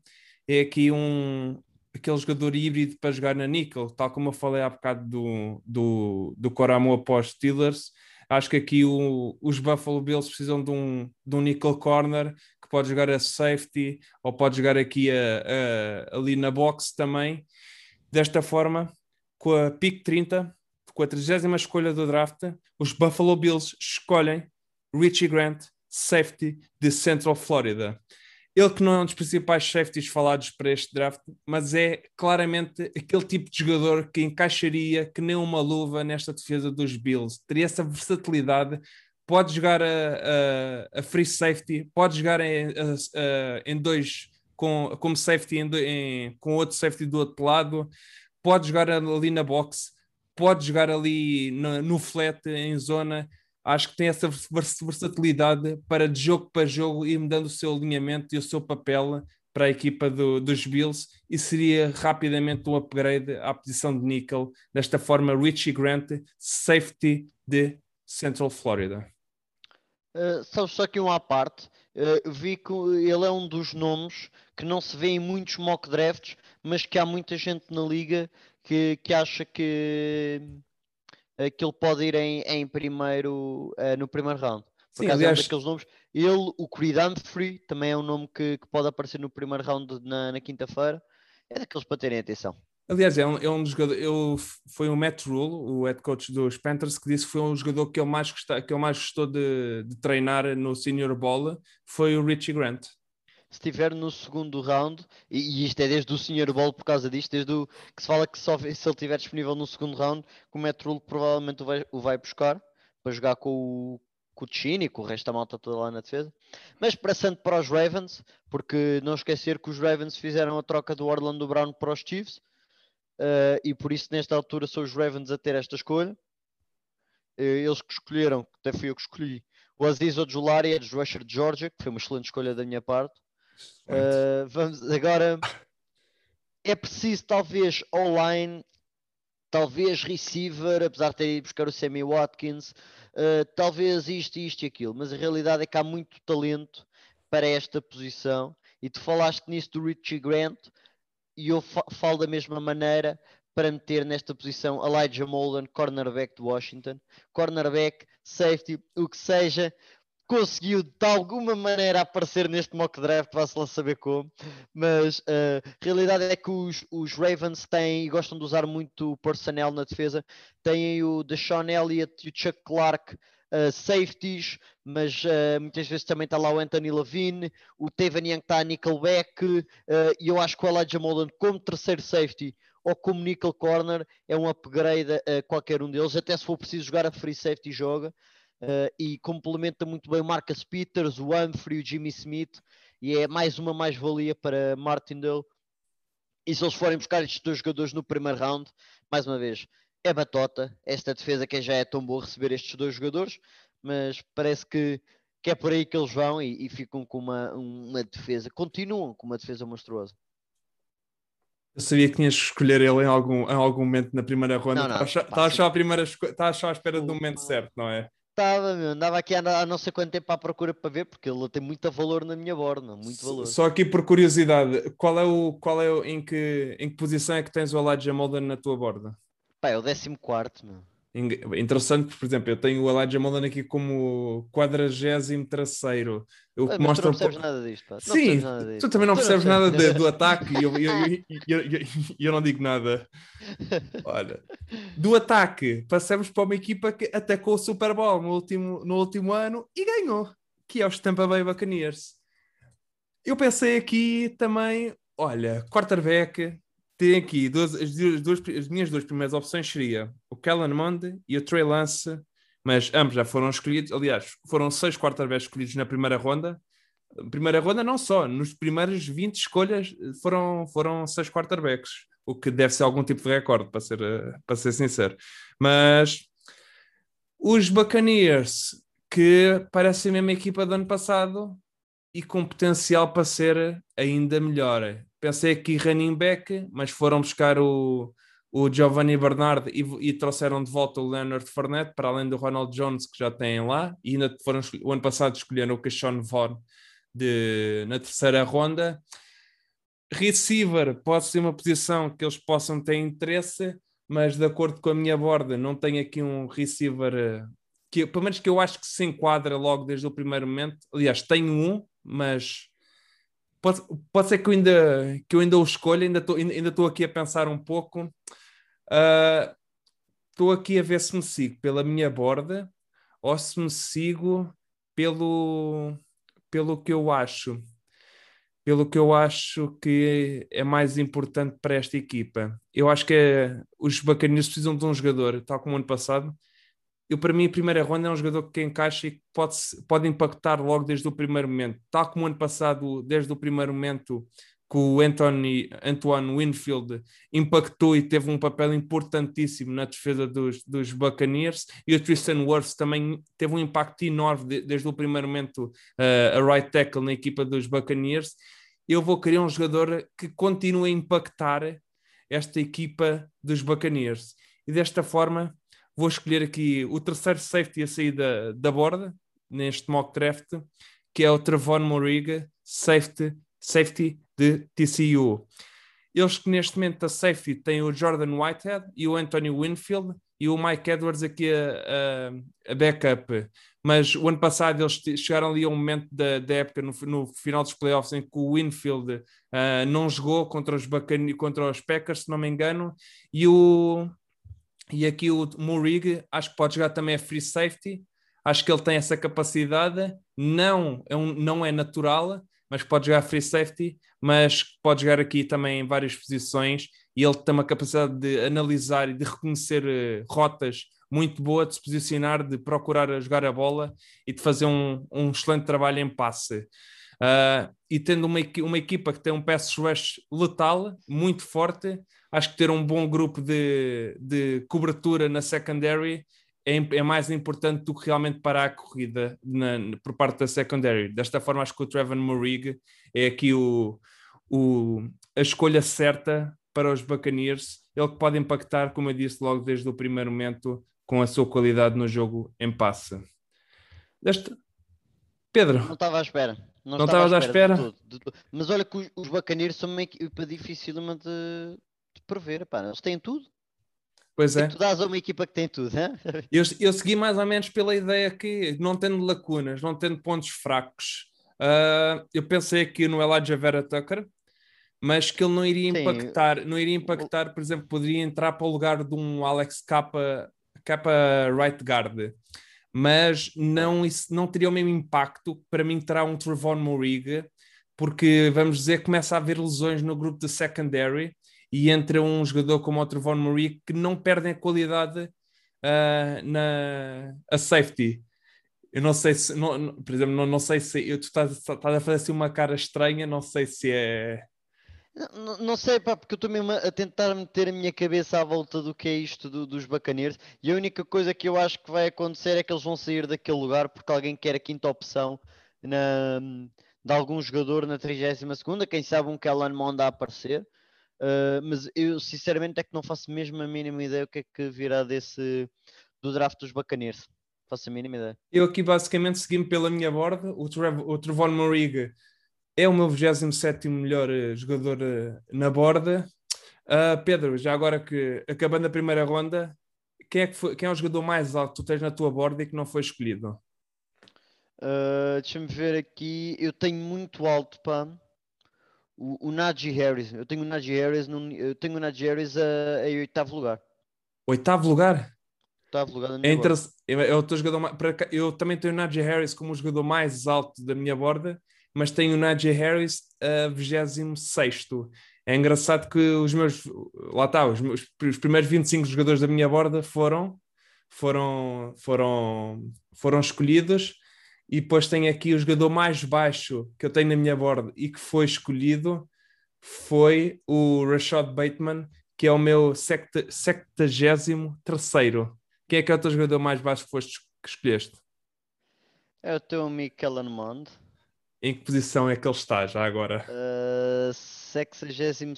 é aqui um aquele jogador híbrido para jogar na Nickel, tal como eu falei há bocado do, do, do Coramo após Steelers. Acho que aqui o, os Buffalo Bills precisam de um, de um nickel corner que pode jogar a safety ou pode jogar aqui a, a, ali na box também. Desta forma, com a pick 30, com a 30 escolha do draft, os Buffalo Bills escolhem Richie Grant safety de Central Florida. Ele que não é um dos principais safeties falados para este draft, mas é claramente aquele tipo de jogador que encaixaria que nem uma luva nesta defesa dos Bills. Teria essa versatilidade, pode jogar a, a, a free safety, pode jogar em, a, em dois com, como safety em, em, com outro safety do outro lado, pode jogar ali na box, pode jogar ali no, no flat em zona acho que tem essa versatilidade para de jogo para jogo ir mudando o seu alinhamento e o seu papel para a equipa do, dos Bills e seria rapidamente um upgrade à posição de nickel. Desta forma, Richie Grant, safety de Central Florida. Uh, só aqui uma à parte, uh, vi que ele é um dos nomes que não se vê em muitos mock drafts, mas que há muita gente na liga que, que acha que que ele pode ir em, em primeiro, uh, no primeiro round. Por Sim, acaso aliás... é um daqueles nomes. Ele, o Creed Humphrey, também é um nome que, que pode aparecer no primeiro round na, na quinta-feira. É daqueles para terem atenção. Aliás, é um, é um dos jogadores. Eu, foi o Matt Rule, o head coach dos Panthers, que disse que foi um jogador que ele mais, gostou, que ele mais gostou de, de treinar no Senior Bowl. Foi o Richie Grant se estiver no segundo round, e, e, isto é desde o Sr. Ball por causa disto, desde o que se fala que só, se ele estiver disponível no segundo round, que o Rule provavelmente o vai, o vai buscar para jogar com o, com com o resto da malta toda lá na defesa. Mas passando para os Ravens, porque não esquecer que os Ravens fizeram a troca do Orlando Brown para os Chiefs, uh, e por isso nesta altura são os Ravens a ter esta escolha. Uh, eles que escolheram, até fui eu que escolhi, o Aziz Ojulari, edge rusher de Georgia, que foi uma excelente escolha da minha parte. Uh, vamos agora. É preciso, talvez, online, talvez receiver, apesar de ter ido buscar o Sammy Watkins, uh, talvez isto, isto e aquilo, mas a realidade é que há muito talento para esta posição. E tu falaste nisso do Richie Grant. e eu fa falo da mesma maneira para meter nesta posição Elijah Molden, cornerback de Washington, cornerback, safety, o que seja, conseguiu de alguma maneira aparecer neste mock draft, vá-se lá saber como, mas uh, a realidade é que os, os, Ravens têm e gostam de usar muito o personnel na defesa, têm o Deshaun Elliott e o Chuck Clark uh, safeties, mas uh, muitas vezes também está lá o Anthony Levine, o Tevan Young está a nickelback, e eu acho que o Elijah Molden como terceiro safety ou como nickel corner é um upgrade a qualquer um deles, até se for preciso jogar a free safety joga, uh, e complementa muito bem o Marcus Peters, o Humphrey, o Jimmy Smith, e é mais uma mais-valia para Martindale. E se eles forem buscar estes dois jogadores no primeiro round, mais uma vez, é batota esta defesa que já é tão boa receber estes dois jogadores, mas parece que, que é por aí que eles vão e, e ficam com uma, uma defesa, continuam com uma defesa monstruosa. Eu sabia que tinhas que escolher ele em algum, em algum momento na primeira ronda. Estava só, a primeira, está só à espera do momento certo, não é? Meu. Andava aqui há não sei quanto tempo à procura para ver, porque ele tem muito valor na minha borda, muito valor. Só aqui por curiosidade, qual é o, qual é o, em que, em que posição é que tens o Elijah Molden na tua borda? Pá, é o 14 meu. Interessante, por exemplo, eu tenho o Elijah Mullen aqui como 43 terceiro. Eu Mas mostro tu não percebes nada disto, pá. Sim, nada disto. tu também não tu percebes não nada de, do ataque e eu, eu, eu, eu, eu, não digo nada. Olha, do ataque, passamos para uma equipa que atacou o Super Bowl no último, no último ano e ganhou, que é os Tampa Bay Buccaneers. Eu pensei aqui também, olha, quarterback, tem aqui duas, as, duas, as minhas duas primeiras opções seria o Kellen Mond e o Trey Lance, mas ambos já foram escolhidos. Aliás, foram seis quarterbacks escolhidos na primeira ronda. Primeira ronda não só, nos primeiros 20 escolhas foram, foram seis quarterbacks, o que deve ser algum tipo de recorde, para ser, para ser sincero. Mas os Buccaneers, que parecem a mesma equipa do ano passado e com potencial para ser ainda melhor pensei aqui running back, mas foram buscar o, o Giovanni Bernard e, e, trouxeram de volta o Leonard Fournette, para além do Ronald Jones que já têm lá, e ainda foram, o ano passado escolheram o Cachon Vaughn de, na terceira ronda. Receiver pode ser uma posição que eles possam ter interesse, mas de acordo com a minha borda, não tenho aqui um receiver eh, que, pelo menos que eu acho que se enquadra logo desde o primeiro momento. Aliás, tenho um, mas pode, pode ser que eu ainda, que eu ainda o escolha, ainda estou ainda, ainda aqui a pensar um pouco. Uh, estou aqui a ver se me sigo pela minha borda ou se me sigo pelo, pelo que eu acho. Pelo que eu acho que é mais importante para esta equipa. Eu acho que é, os bacaninhos precisam de um jogador, tal como ano passado, eu para mim a primeira ronda é um jogador que encaixa e pode, pode impactar logo desde o primeiro momento, tal como ano passado, desde o primeiro momento que o Anthony, Antoine Winfield impactou e teve um papel importantíssimo na defesa dos, dos Buccaneers. E o Tristan Wirfs também teve um impacto enorme de, desde o primeiro momento uh, a right tackle na equipa dos Buccaneers. Eu vou querer um jogador que continue a impactar esta equipa dos Buccaneers. E desta forma Vou escolher aqui o terceiro safety a sair da, da borda, neste mock draft, que é o Trevon Moriga, safety, safety de TCU. Eles que neste momento a safety têm o Jordan Whitehead e o Anthony Winfield e o Mike Edwards aqui a, a, a backup. Mas o ano passado eles chegaram ali a um momento da, da época, no, no, final dos playoffs, em que o Winfield uh, não jogou contra os, Bacan contra os Packers, se não me engano, e o, e aqui o Murig, acho que pode jogar também a free safety. Acho que ele tem essa capacidade. Não é, um, não é natural, mas pode jogar free safety. Mas pode jogar aqui também em várias posições. E ele tem uma capacidade de analisar e de reconhecer uh, rotas muito boa, de se posicionar, de procurar jogar a bola e de fazer um, um excelente trabalho em passe. Uh, e tendo uma, uma equipa que tem um pass rush letal, muito forte, acho que ter um bom grupo de, de cobertura na secondary é, é, mais importante do que realmente parar a corrida na, por parte da secondary. Desta forma, acho que o Trevor Morig é aqui o, o, a escolha certa para os Buccaneers. Ele que pode impactar, como eu disse logo desde o primeiro momento, com a sua qualidade no jogo em passe. Desta... Pedro. Não estava à espera. Não Não estava estavas à de espera? todo, de todo. Mas olha que os, os Buccaneers são uma equipa difícil de, de prever. Pá. Eles têm tudo. Pois é. Tu dás a uma equipa que tem tudo, hein? Eu, eu segui mais ou menos pela ideia que, não tendo lacunas, não tendo pontos fracos, ah, eu pensei aqui no Elijah Vera Tucker, mas que ele não iria Sim. impactar, não iria impactar, por exemplo, poderia entrar para o lugar de um Alex Capa, Capa right guard, mas não, isso não teria o mesmo impacto para mim terá um Trevon Morig, porque vamos dizer, começa a haver lesões no grupo de secondary e entra um jogador como o Trevon Morig que não perdem a qualidade ah, na a safety. Eu não sei se, não, por exemplo, não, não sei se eu, tu estás, estás a fazer assim uma cara estranha, não sei se é. Não, não- sei, pá, porque eu estou mesmo a tentar meter a minha cabeça à volta do que é isto do- dos Buccaneers e a única coisa que eu acho que vai acontecer é que eles vão sair daquele lugar porque alguém quer a quinta opção na, de algum jogador na 32ª, quem sabe um Kellen Mond a aparecer. Uh, mas eu sinceramente é que não faço mesmo a mínima ideia o que é que virá desse do draft dos Buccaneers. Faço a mínima ideia. Eu aqui basicamente segui-me pela minha borda. O, Trev, o Trevon Morig é o meu 27 melhor eh, jogador eh, na borda. Ah, Pedro, já agora que acabando a primeira ronda, quem é, que foi, quem é o jogador mais alto que tu tens na tua borda e que não foi escolhido? Uh, Deixa-me ver aqui. Eu tenho muito alto, pá. O, o Najee Harris. Eu tenho o Najee Harris, num- eu tenho o Najee Harris a, em oitavo lugar. Oitavo lugar? Oitavo lugar da É minha borda. interess- é é o teu jogador Eu também tenho o Najee Harris como o jogador mais alto da minha borda, mas tenho o Najee Harris a 26. É engraçado que os meus. Lá está, os, meus, os primeiros 25 jogadores da minha borda foram, foram, foram, foram escolhidos. E depois tenho aqui o jogador mais baixo que eu tenho na minha borda e que foi escolhido foi o Rashad Bateman, que é o meu 73 terceiro. Quem é que é o teu jogador mais baixo que foste que escolheste? É o teu amigo Kellen Mond. Em que posição é que ele está já agora? Uh, 62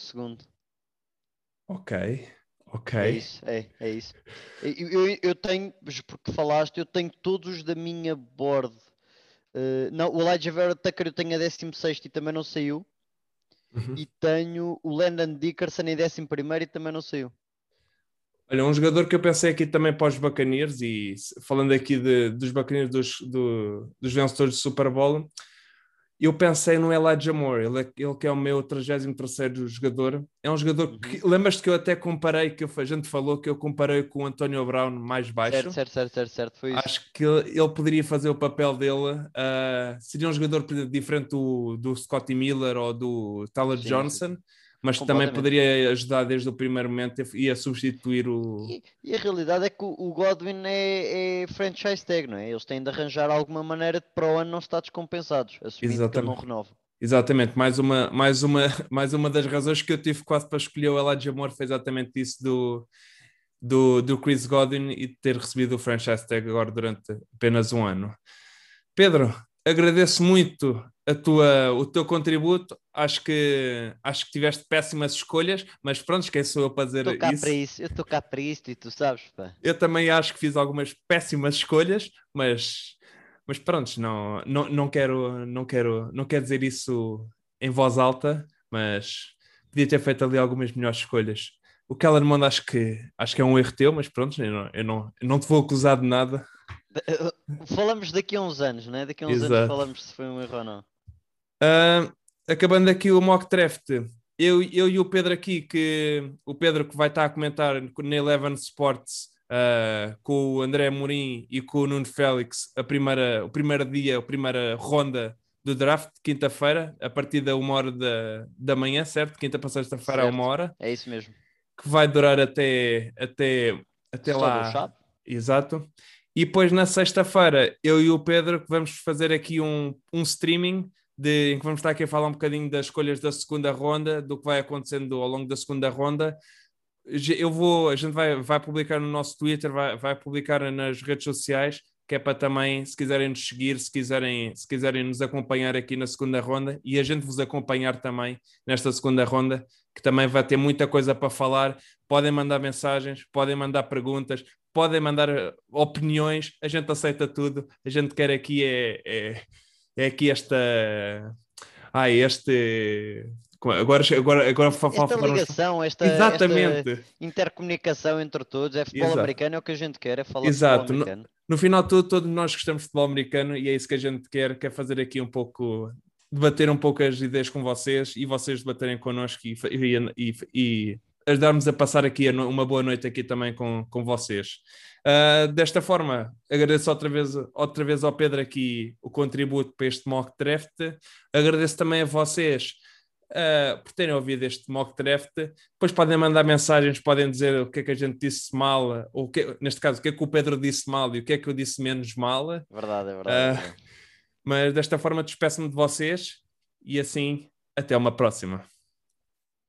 Ok, ok. É isso, é, é isso. Eu, eu, eu tenho, porque falaste, eu tenho todos da minha board. Uh, não, o Elijah Vera Tucker eu tenho a 16 e também não saiu. Uhum. E tenho o Landon Dickerson em 11 e também não saiu. Olha, um jogador que eu pensei aqui também para os Buccaneers, e falando aqui de- dos Buccaneers dos, do- dos vencedores do Super Bowl, eu pensei no Elijah Moore, ele, é- ele que é o meu 33º jogador. É um jogador que, lembras-te que eu até comparei, que eu- a gente falou que eu comparei com o Antonio Brown mais baixo? Certo, certo, certo, certo, certo. Foi isso. Acho que ele poderia fazer o papel dele. ah, seria um jogador diferente do, do Scotty Miller ou do Tyler Sim, sim, Johnson, mas também poderia ajudar desde o primeiro momento e a substituir o. E, e a realidade é que o, o Godwin é, é franchise tag, não é? Eles têm de arranjar alguma maneira de para o ano não estar descompensados, assumindo que ele não Exatamente. renova. Exatamente, mais uma, mais, uma, mais uma das razões que eu tive quase para escolher o Elijah Moore foi exatamente isso do, do, do Chris Godwin e ter recebido o franchise tag agora durante apenas um ano. Pedro, agradeço muito a tua, o teu contributo. Acho que, acho que tiveste péssimas escolhas, mas pronto, quem sou eu para dizer Estou cá isso? para isso, eu estou cá para isto e tu sabes, pá. Eu também acho que fiz algumas péssimas escolhas, mas, mas pronto, não, não, não, quero, não, quero, não quero dizer isso em voz alta, mas podia ter feito ali algumas melhores escolhas. O Kellen Mond acho que, acho que é um erro teu, mas pronto, eu não, eu não, eu não te vou acusar de nada. Falamos daqui a uns anos, não é? Daqui a uns Exato. anos falamos se foi um erro ou não. Acabando aqui o mock draft, eu, eu e o Pedro aqui, que o Pedro que vai estar a comentar na Eleven Sports ah, com o André Morim e com o Nuno Félix a primeira, o primeiro dia, a primeira ronda do draft, quinta-feira, a partir da uma hora da, da manhã, certo? Quinta para sexta-feira a uma hora, É isso mesmo. que vai durar até, até, até Só lá. Exato. E depois na sexta-feira, eu e o Pedro que vamos fazer aqui um, um streaming de, em que vamos estar aqui a falar um bocadinho das escolhas da segunda ronda, do que vai acontecendo ao longo da segunda ronda. Eu vou, a gente vai, vai publicar no nosso Twitter, vai, vai publicar nas redes sociais, que é para também, se quiserem nos seguir, se quiserem, se quiserem nos acompanhar aqui na segunda ronda e a gente vos acompanhar também nesta segunda ronda, que também vai ter muita coisa para falar. Podem mandar mensagens, podem mandar perguntas, podem mandar eh, opiniões, a gente aceita tudo. A gente quer aqui é, é, é aqui esta. Ah, este. Agora, agora, agora esta ligação, esta, Exatamente. Esta intercomunicação entre todos, é futebol Exato. americano, é o que a gente quer, é falar Exato. futebol americano. No, no final, tudo, todos nós gostamos de futebol americano e é isso que a gente quer, quer fazer aqui um pouco, debater um pouco as ideias com vocês e vocês debaterem connosco e, e, e ajudar-nos a passar aqui uma boa noite aqui também com, com vocês. Uh, desta forma, agradeço outra vez, outra vez ao Pedro aqui o contributo para este mock draft. Agradeço também a vocês uh, por terem ouvido este mock draft. Depois podem mandar mensagens, podem dizer o que é que a gente disse mal, ou que, neste caso, o que é que o Pedro disse mal e o que é que eu disse menos mal. Verdade, é verdade. Uh, mas desta forma despeço-me de vocês e assim até uma próxima.